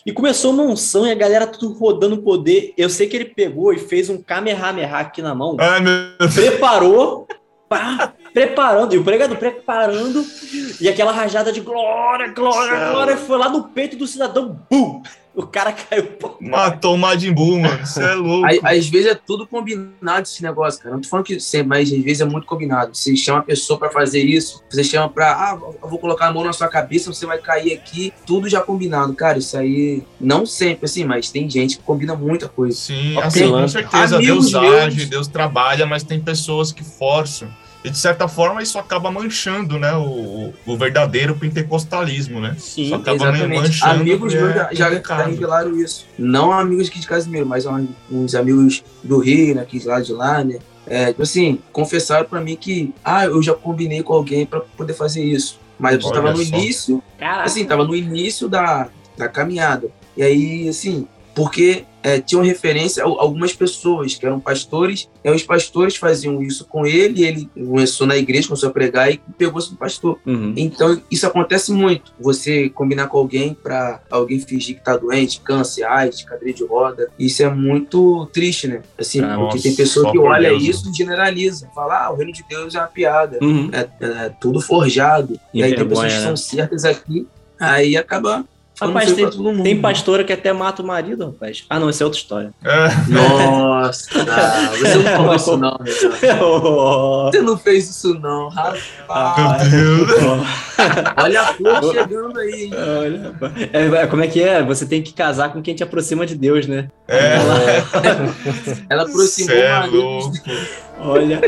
Speaker 1: E começou uma unção e a galera tudo rodando poder. Eu sei que ele pegou e fez um kamehameha aqui na mão.
Speaker 4: Ai, meu Deus.
Speaker 1: Preparou, pá, preparando, e o pregador preparando, e aquela rajada de glória, glória, glória, foi lá no peito do cidadão, bum! O cara caiu. pô.
Speaker 4: Matou o Majin Buu, mano. Você é louco.
Speaker 3: Aí, às vezes é tudo combinado esse negócio, cara. Não tô falando que sempre, mas às vezes é muito combinado. Você chama a pessoa pra fazer isso, você chama pra, ah, eu vou colocar a mão na sua cabeça, você vai cair aqui, tudo já combinado. Cara, isso aí, não sempre assim, mas tem gente que combina muita coisa.
Speaker 4: Sim, assim, com certeza.
Speaker 3: Amigos
Speaker 4: Deus
Speaker 3: meus-
Speaker 4: age, Deus trabalha, mas tem pessoas que forçam. E de certa forma isso acaba manchando, né? O, o verdadeiro pentecostalismo, né?
Speaker 1: Sim,
Speaker 4: Só acaba
Speaker 3: Exatamente.
Speaker 4: manchando.
Speaker 3: Amigos meus
Speaker 4: é
Speaker 3: já, já revelaram isso. Não amigos aqui de Casimiro, mas uns amigos do Rio, né, aqui lá de lá, né? É, tipo assim, confessaram pra mim que, ah, eu já combinei com alguém pra poder fazer isso. Mas eu tava no
Speaker 4: só.
Speaker 3: início,
Speaker 1: Caraca.
Speaker 3: assim, tava no início da, da caminhada. E aí, assim, porque é, tinham referência a algumas pessoas que eram pastores, e os pastores faziam isso com ele, e ele começou na igreja, começou a pregar e pegou-se do pastor.
Speaker 1: Uhum.
Speaker 3: Então, isso acontece muito. Você combinar com alguém para alguém fingir que tá doente, câncer, AIDS, cadeira de roda. Isso é muito triste, né? Assim,
Speaker 1: Ah,
Speaker 3: porque
Speaker 4: nossa,
Speaker 3: tem pessoa
Speaker 4: só
Speaker 3: que olha
Speaker 4: Deus,
Speaker 3: isso e generaliza. Fala, ah, o reino de Deus é uma piada.
Speaker 1: Uhum.
Speaker 3: É, é tudo forjado. E aí tem pessoas que
Speaker 1: né?
Speaker 3: são certas aqui, aí acaba
Speaker 1: Rapaz, tem,
Speaker 3: mundo.
Speaker 1: tem pastora que até mata o marido, rapaz. Ah, não, essa é outra história.
Speaker 4: É.
Speaker 3: Nossa, você não falou isso não, meu.
Speaker 1: Oh,
Speaker 3: Você não fez isso não, rapaz.
Speaker 4: Meu Deus.
Speaker 3: Olha a flor chegando aí, hein?
Speaker 1: Olha, rapaz. É, é, como é que é? Você tem que casar com quem te aproxima de Deus, né?
Speaker 4: É.
Speaker 3: Ela aproximou
Speaker 4: Cê
Speaker 3: o
Speaker 4: é
Speaker 3: marido.
Speaker 1: Olha.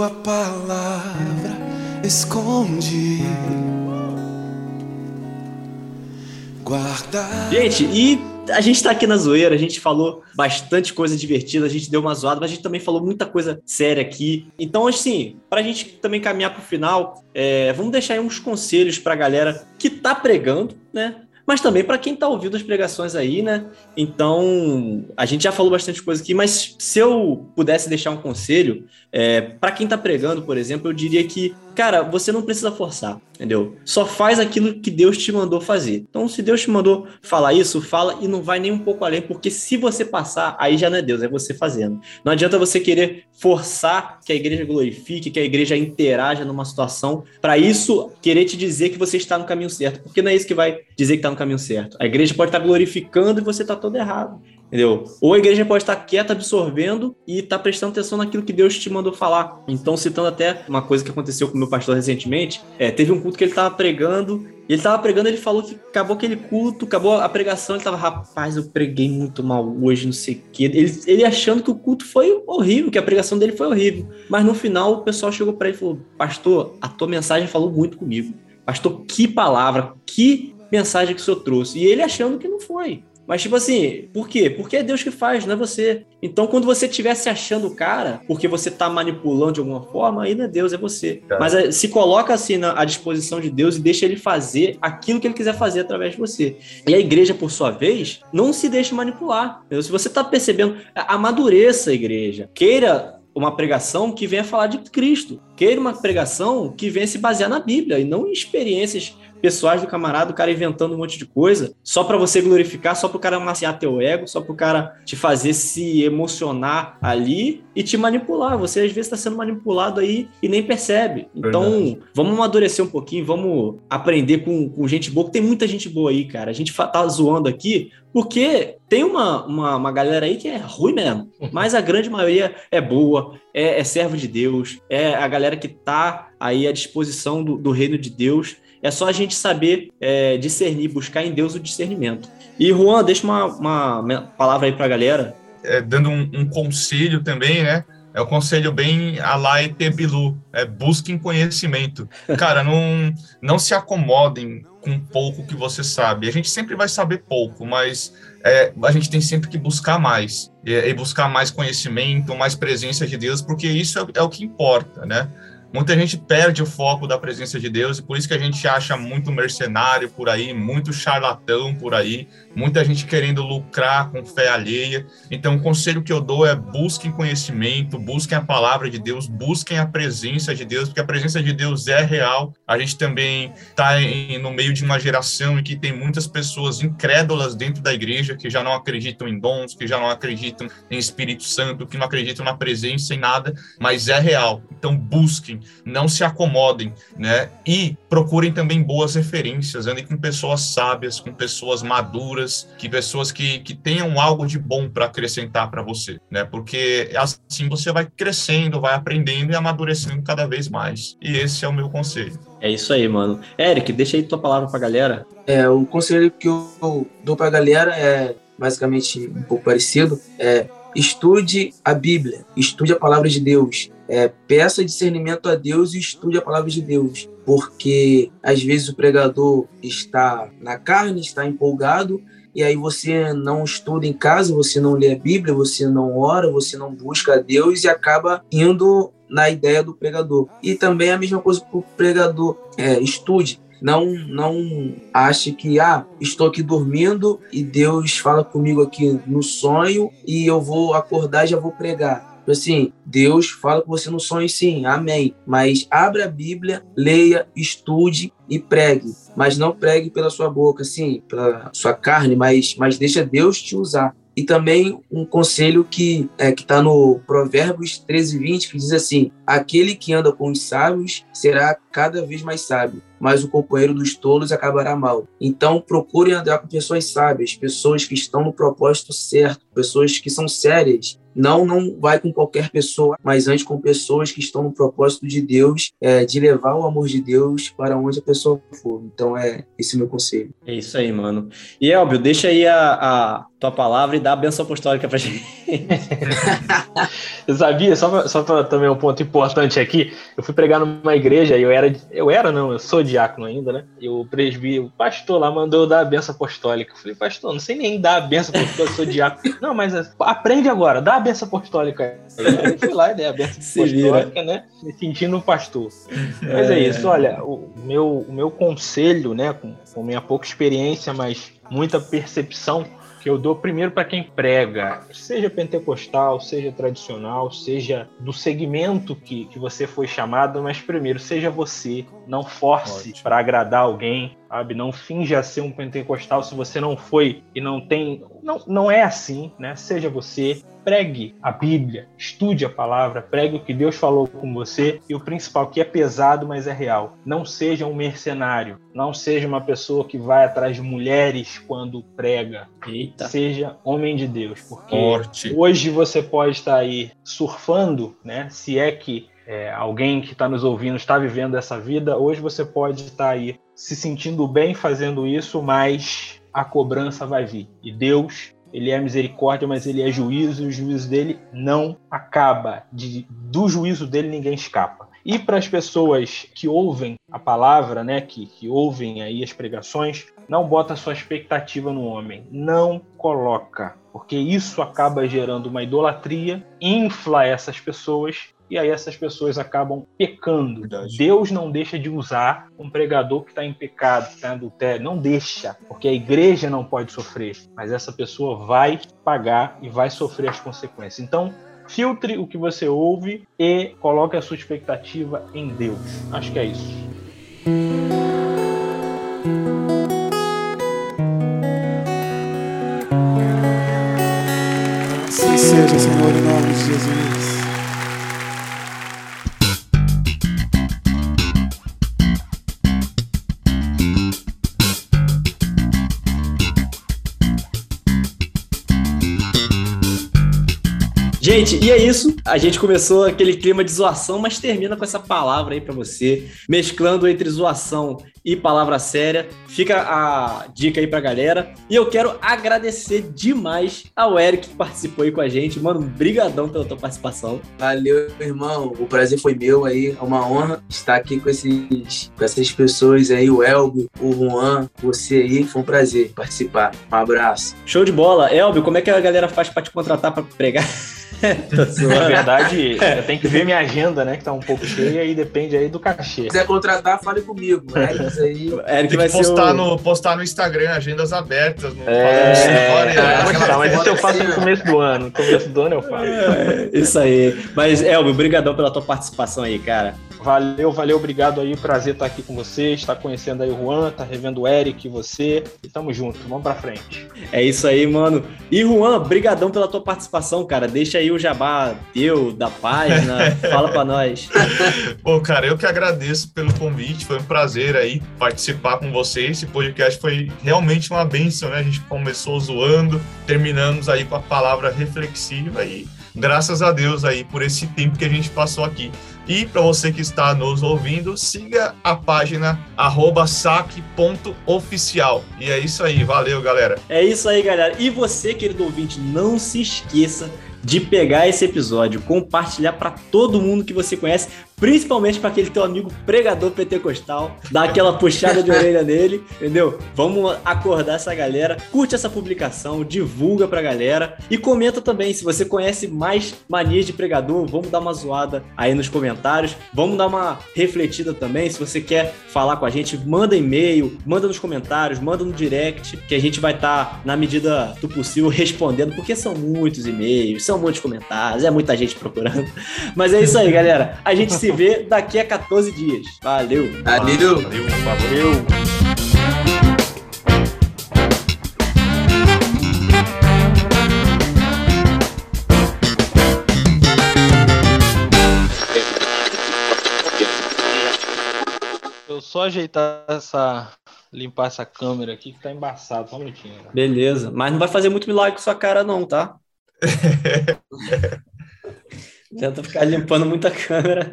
Speaker 8: Tua palavra esconde. Guarda.
Speaker 1: Gente, e a gente tá aqui na zoeira, a gente falou bastante coisa divertida, a gente deu uma zoada, mas a gente também falou muita coisa séria aqui. Então, assim, pra gente também caminhar pro final, é, vamos deixar aí uns conselhos pra galera que tá pregando, né? Mas também pra quem tá ouvindo as pregações aí, né? Então, a gente já falou bastante coisa aqui, mas se eu pudesse deixar um conselho, é, para quem tá pregando, por exemplo, eu diria que, cara, você não precisa forçar, entendeu? Só faz aquilo que Deus te mandou fazer. Então, se Deus te mandou falar isso, fala e não vai nem um pouco além, porque se você passar, aí já não é Deus, é você fazendo. Não adianta você querer forçar que a igreja glorifique, que a igreja interaja numa situação, para isso querer te dizer que você está no caminho certo, porque não é isso que vai dizer que está no caminho certo. A igreja pode estar glorificando e você está todo errado. Entendeu? Ou a igreja pode estar quieta, absorvendo e tá prestando atenção naquilo que Deus te mandou falar. Então, citando até uma coisa que aconteceu com o meu pastor recentemente, é, teve um culto que ele tava pregando, e ele tava pregando, ele falou que acabou aquele culto, acabou a pregação, ele tava, rapaz, eu preguei muito mal hoje, não sei o quê. Ele, ele achando que o culto foi horrível, que a pregação dele foi horrível. Mas no final, o pessoal chegou para ele e falou: Pastor, a tua mensagem falou muito comigo. Pastor, que palavra, que mensagem que o senhor trouxe. E ele achando que não foi. Mas, tipo assim, por quê? Porque é Deus que faz, não é você. Então, quando você estiver se achando o cara, porque você tá manipulando de alguma forma, aí não é Deus, é você.
Speaker 4: Tá.
Speaker 1: Mas é, se coloca assim na, à disposição de Deus e deixa ele fazer aquilo que ele quiser fazer através de você. E a igreja, por sua vez, não se deixe manipular. entendeu? Se você tá percebendo, a- amadureça a igreja. Queira uma pregação que venha falar de Cristo. Queira uma pregação que venha se basear na Bíblia e não em experiências pessoais do camarada, o cara inventando um monte de coisa, só pra você glorificar, só pro cara amaciar teu ego, só pro cara te fazer se emocionar ali e te manipular. Você às vezes tá sendo manipulado aí e nem percebe. Então, vamos amadurecer um pouquinho, vamos aprender com, com gente boa, que tem muita gente boa aí, cara. A gente tá zoando aqui porque tem uma, uma, uma galera aí que é ruim mesmo, mas a grande maioria é boa, é, é servo de Deus, é a galera que tá aí à disposição do, do reino de Deus. É só a gente saber é, discernir, buscar em Deus o discernimento. E Juan, deixa uma, uma palavra aí pra galera.
Speaker 4: É, dando um, um conselho também, né? É um conselho bem a lá ET Bilu, é busquem conhecimento. Cara, não, não se acomodem com pouco que você sabe. A gente sempre vai saber pouco, mas é, a gente tem sempre que buscar mais. E, e buscar mais conhecimento, mais presença de Deus, porque isso é, é o que importa, né? Muita gente perde o foco da presença de Deus e por isso que a gente acha muito mercenário por aí, muito charlatão por aí, muita gente querendo lucrar com fé alheia. Então, o conselho que eu dou é busquem conhecimento, busquem a palavra de Deus, busquem a presença de Deus, porque a presença de Deus é real. A gente também está no meio de uma geração em que tem muitas pessoas incrédulas dentro da igreja que já não acreditam em dons, que já não acreditam em Espírito Santo, que não acreditam na presença em nada, mas é real. Então, busquem, não se acomodem, né? E procurem também boas referências, andem com pessoas sábias, com pessoas maduras, que pessoas que, que tenham algo de bom para acrescentar para você, né? Porque assim você vai crescendo, vai aprendendo e amadurecendo cada vez mais. E esse é o meu conselho.
Speaker 1: É isso aí, mano. Eric, deixa aí tua palavra pra galera.
Speaker 3: É, o conselho que eu dou pra galera é basicamente um pouco parecido. É estude a Bíblia, estude a palavra de Deus. É, peça discernimento a Deus e estude a palavra de Deus. Porque às vezes o pregador está na carne, está empolgado, e aí você não estuda em casa, você não lê a Bíblia, você não ora, você não busca a Deus e acaba indo na ideia do pregador. E também a mesma coisa para o pregador. É, estude, não não ache que ah estou aqui dormindo e Deus fala comigo aqui no sonho e eu vou acordar e já vou pregar assim Deus fala com você no sonho sim amém. Mas abra a Bíblia leia estude e pregue. Mas não pregue pela sua boca assim pela sua carne mas mas deixa Deus te usar. E também um conselho que é, está no Provérbios 13, 20, que diz assim: Aquele que anda com os sábios será cada vez mais sábio, mas o companheiro dos tolos acabará mal. Então, procure andar com pessoas sábias, pessoas que estão no propósito certo, pessoas que são sérias. Não, não vai com qualquer pessoa, mas antes com pessoas que estão no propósito de Deus, é, de levar o amor de Deus para onde a pessoa for. Então, é esse meu conselho.
Speaker 1: É isso aí, mano. E Elbio, deixa aí a, a tua palavra e dá a benção apostólica pra gente.
Speaker 2: Eu sabia, só pra, só pra também um ponto importante aqui, eu fui pregar numa igreja e eu era, eu era não, eu sou diácono ainda, né? E o presbítero, o pastor lá mandou eu dar a benção apostólica. Eu falei, pastor, não sei nem dar a benção apostólica, sou diácono. Não, mas aprende agora, dá a benção apostólica. Aí eu fui lá e dei a benção apostólica, né? Me sentindo um pastor. Mas é, isso, olha, o meu, o meu conselho, né, com, com minha pouca experiência, mas muita percepção, que eu dou primeiro para quem prega, seja pentecostal, seja tradicional, seja do segmento que, que você foi chamado, mas primeiro, seja você, não force para agradar alguém, sabe? Não finja ser um pentecostal se você não foi e não tem. Não, não é assim, né? Seja você, pregue a Bíblia, estude a palavra, pregue o que Deus falou com você e o principal, que é pesado, mas é real. Não seja um mercenário, não seja uma pessoa que vai atrás de mulheres quando prega.
Speaker 1: Eita.
Speaker 2: Seja homem de Deus, porque
Speaker 4: Forte.
Speaker 2: hoje você pode estar aí surfando, né? Se é que é, alguém que está nos ouvindo está vivendo essa vida, hoje você pode estar aí se sentindo bem fazendo isso, mas a cobrança vai vir. E Deus, ele é misericórdia, mas ele é juízo, e o juízo dele não acaba. De, do juízo dele ninguém escapa. E para as pessoas que ouvem a palavra, né, que, que ouvem aí as pregações, não bota sua expectativa no homem, não coloca, porque isso acaba gerando uma idolatria, infla essas pessoas e aí essas pessoas acabam pecando.
Speaker 4: Verdade.
Speaker 2: Deus não deixa de usar um pregador que está em pecado, que está em adultério, não deixa, porque a igreja não pode sofrer, mas essa pessoa vai pagar e vai sofrer as consequências. Então, filtre o que você ouve e coloque a sua expectativa em Deus. Acho que é isso.
Speaker 8: Assim seja, Senhor, em nome de Jesus.
Speaker 1: Gente, e é isso. A gente começou aquele clima de zoação, mas termina com essa palavra aí pra você, mesclando entre zoação e palavra séria. Fica a dica aí pra galera. E eu quero agradecer demais ao Eric que participou aí com a gente. Mano, brigadão pela tua participação.
Speaker 3: Valeu, irmão. O prazer foi meu aí. É uma honra estar aqui com, esses, com essas pessoas aí, o Elbo, o Juan, você aí. Foi um prazer participar. Um abraço.
Speaker 1: Show de bola. Elbio, como é que a galera faz pra te contratar pra pregar?
Speaker 2: Na verdade, eu tenho que ver minha agenda, né, que tá um pouco cheia e depende aí do cachê.
Speaker 3: Se quiser contratar, fale comigo. É isso aí.
Speaker 1: Eric
Speaker 4: Tem
Speaker 1: vai
Speaker 4: que
Speaker 1: ser
Speaker 4: postar,
Speaker 1: o...
Speaker 4: no, postar no Instagram, agendas abertas. No,
Speaker 2: É,
Speaker 4: história,
Speaker 3: é,
Speaker 2: Tá, mas isso eu faço no começo do ano. No começo do ano eu faço.
Speaker 1: É, isso aí. Mas, Elbio, brigadão pela tua participação aí, cara.
Speaker 2: Valeu, valeu, obrigado aí. Prazer estar aqui com vocês, estar conhecendo aí o Juan, tá revendo o Eric, você. E tamo junto, vamos pra frente.
Speaker 1: É isso aí, mano. E Juan, brigadão pela tua participação, cara. Deixa aí o jabá teu, da página. Fala pra nós.
Speaker 4: Pô, cara, eu que agradeço pelo convite, foi um prazer aí participar com vocês. Esse podcast foi realmente uma bênção, né? A gente começou zoando, terminamos aí com a palavra reflexiva e graças a Deus aí por esse tempo que a gente passou aqui. E para você que está nos ouvindo, siga a página saque.oficial. E é isso aí, valeu, galera.
Speaker 1: É isso aí, galera. E você, querido ouvinte, não se esqueça de pegar esse episódio, compartilhar pra todo mundo que você conhece, principalmente para aquele teu amigo pregador pentecostal, dar aquela puxada de orelha nele, entendeu? Vamos acordar essa galera, curte essa publicação, divulga pra galera e comenta também se você conhece mais manias de pregador, vamos dar uma zoada aí nos comentários, vamos dar uma refletida também, se você quer falar com a gente, manda e-mail, manda nos comentários, manda no direct, que a gente vai estar na medida do possível respondendo, porque são muitos e-mails, são muitos comentários, é muita gente procurando. Mas é isso aí, galera. A gente se se vê daqui a 14 dias. Valeu.
Speaker 3: Valeu.
Speaker 4: Valeu.
Speaker 2: Valeu. só ajeitar essa. limpar essa câmera aqui que tá embaçado, só um minutinho. Cara.
Speaker 1: Beleza, mas não vai fazer muito milagre com sua cara, não, tá? Tenta ficar limpando muita câmera.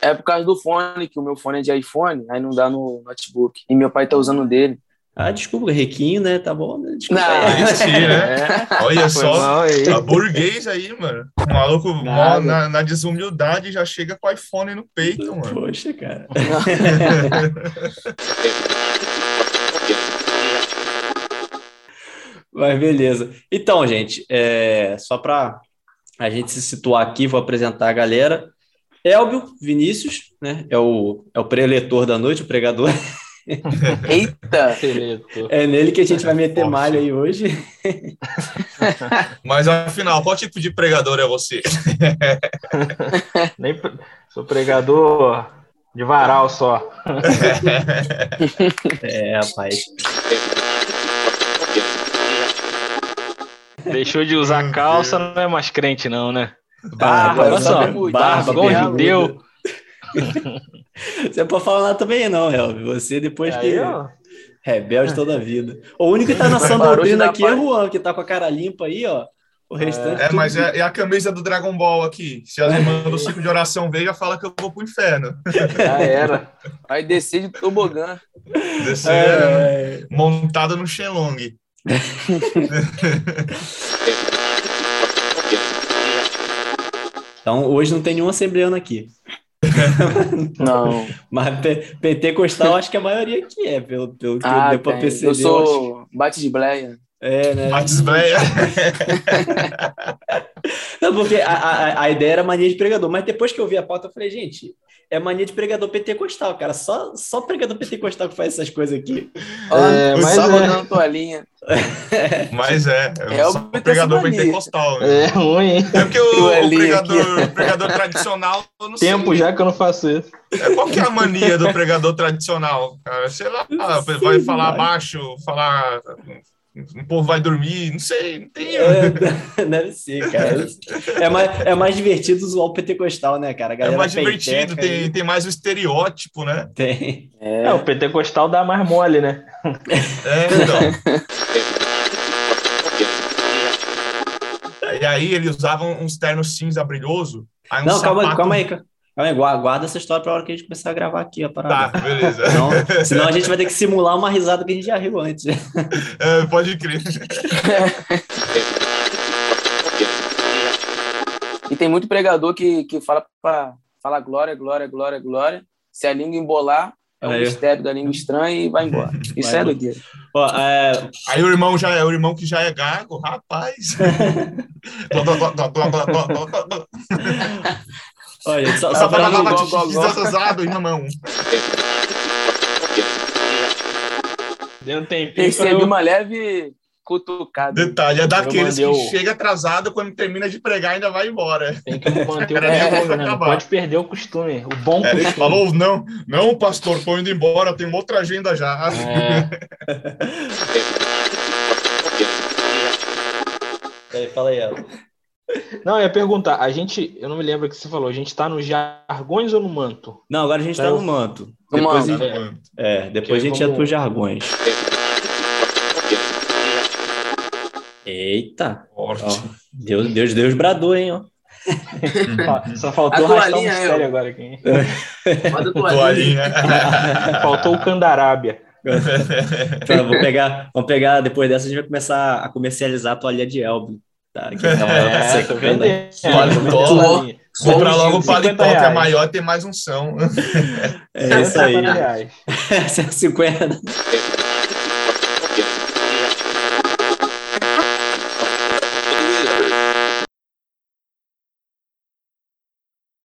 Speaker 3: É por causa do fone, que o meu fone é de iPhone, aí não dá no notebook. E meu pai tá usando o dele.
Speaker 1: Ah, desculpa, requinho, né? Tá bom, né? Desculpa.
Speaker 3: Não,
Speaker 1: aí.
Speaker 4: Sim, né?
Speaker 3: É.
Speaker 4: Olha só, a burguês aí, mano. O maluco mó na, na desumildade já chega com o iPhone no peito, mano.
Speaker 1: Poxa, cara. Mas beleza. Então, gente, é, só para a gente se situar aqui, vou apresentar a galera. Elbio Vinícius, né? É o, é o preletor da noite, o pregador.
Speaker 3: Eita!
Speaker 1: É nele que a gente vai meter malha aí hoje.
Speaker 4: Mas afinal, qual tipo de pregador é você?
Speaker 2: Nem pre- Sou pregador de varal só.
Speaker 1: É, rapaz.
Speaker 2: Deixou de usar calça, não é mais crente, não, né?
Speaker 1: Ah,
Speaker 2: Barba,
Speaker 1: agora
Speaker 2: olha só.
Speaker 1: barba,
Speaker 2: igual judeu.
Speaker 1: Você pode falar nada também, não, Elbio. Você depois que.
Speaker 2: Aí, ó,
Speaker 1: Rebelde toda a vida. O único que tá na sã doutrina aqui é o Juan, que tá com a cara limpa aí, ó. O restante.
Speaker 4: É,
Speaker 1: tudo-
Speaker 4: mas é, é a camisa do Dragon Ball aqui. Se a irmã do ciclo de oração veio, já fala que eu vou pro inferno.
Speaker 2: já era.
Speaker 3: Vai descer de tobogã.
Speaker 4: Descer
Speaker 1: É,
Speaker 4: montado no Shenlong.
Speaker 1: Então, hoje não tem nenhum assembleano aqui.
Speaker 3: Não.
Speaker 1: Mas pe- pentecostal, acho que a maioria aqui é, pelo, pelo que
Speaker 3: Ah,
Speaker 1: deu pra perceber.
Speaker 3: Eu sou bate de bleia.
Speaker 1: É, né?
Speaker 4: Batisbleia.
Speaker 1: Não, porque a, a, a ideia era mania de pregador, mas depois que eu vi a pauta, eu falei, gente, é mania de pregador pentecostal, cara. Só, só pregador pentecostal que faz essas coisas aqui.
Speaker 2: É, mas
Speaker 3: sábado
Speaker 2: é.
Speaker 3: dando toalhinha.
Speaker 4: Mas é,
Speaker 3: É
Speaker 4: eu
Speaker 3: o
Speaker 4: pregador pentecostal. né?
Speaker 2: É ruim, hein?
Speaker 4: É porque o, o pregador, o pregador tradicional, eu não
Speaker 2: Tempo
Speaker 4: sei.
Speaker 2: já que eu não faço isso.
Speaker 4: É, Qual que é a mania do pregador tradicional? Cara? Sei lá,
Speaker 1: sei,
Speaker 4: vai falar
Speaker 1: vai.
Speaker 4: baixo, falar. O povo vai dormir, não sei, não tem.
Speaker 1: É, deve ser, cara. É mais, é mais divertido zoar o pentecostal, né, cara? A
Speaker 4: É mais divertido, tem, tem mais o estereótipo, né?
Speaker 1: Tem.
Speaker 3: É.
Speaker 2: É, o pentecostal dá mais mole, né?
Speaker 4: É, então. E aí eles usavam uns ternos cinza brilhoso. Aí um
Speaker 1: Não, calma,
Speaker 4: sapato-
Speaker 1: calma aí, calma aí. Guarda, essa história pra hora que a gente começar a gravar aqui, a
Speaker 4: Tá,
Speaker 1: parada.
Speaker 4: beleza.
Speaker 1: Senão, senão a gente vai ter que simular uma risada que a gente já riu antes.
Speaker 4: É, pode crer.
Speaker 3: E tem muito pregador que, que fala pra falar glória, glória, glória, glória. Se a língua embolar, é um mistério da língua estranha e vai embora. Isso
Speaker 1: Vai
Speaker 3: é doideira.
Speaker 1: Ó, é,
Speaker 4: Aí o irmão já é o irmão que já é gago, rapaz.
Speaker 1: Olha, só, só
Speaker 3: gó, gó.
Speaker 4: Desasado, irmão.
Speaker 2: Deu um tempinho.
Speaker 3: Percebi
Speaker 2: eu-
Speaker 3: uma leve cutucada.
Speaker 4: Detalhe, é daqueles
Speaker 2: mandei
Speaker 4: que chega atrasado, quando termina de pregar, ainda vai embora.
Speaker 2: Tem que manter o né? Não pode perder o costume. O bom
Speaker 4: É, ele
Speaker 2: costume.
Speaker 4: falou, não, não, pastor, tô indo embora, tem uma outra agenda já.
Speaker 2: É,
Speaker 1: Peraí, fala aí, ela.
Speaker 2: Não, eu ia perguntar. A gente, eu não me lembro o que você falou. A gente tá nos jargões ou no manto?
Speaker 1: Não, agora a gente tá
Speaker 2: Então-
Speaker 1: no manto.
Speaker 3: No
Speaker 1: Depois,
Speaker 3: manto.
Speaker 1: gente- é, depois a gente
Speaker 2: vamos-
Speaker 1: entra pros jargões. Eita!
Speaker 4: Forte.
Speaker 1: Ó, Deus, Deus, Deus bradou, hein, ó.
Speaker 2: Só faltou
Speaker 3: A
Speaker 2: arrastar um
Speaker 3: toalhinha,
Speaker 2: mistério
Speaker 3: eu.
Speaker 2: agora aqui.
Speaker 3: Manda a toalhinha.
Speaker 4: Toalhinha.
Speaker 2: Faltou o candarábia.
Speaker 1: Então, vou pegar, vamos pegar, depois dessa a gente vai começar a comercializar a toalha de Elbio. Tá? Que tava
Speaker 2: É, tô
Speaker 1: secando
Speaker 2: vendendo.
Speaker 1: aí.
Speaker 4: Paletó.
Speaker 2: Tô.
Speaker 4: Comprar logo o
Speaker 2: 50
Speaker 4: paletó, que é maior e tem mais unção.
Speaker 1: É isso aí.
Speaker 2: 50 reais.
Speaker 1: 150.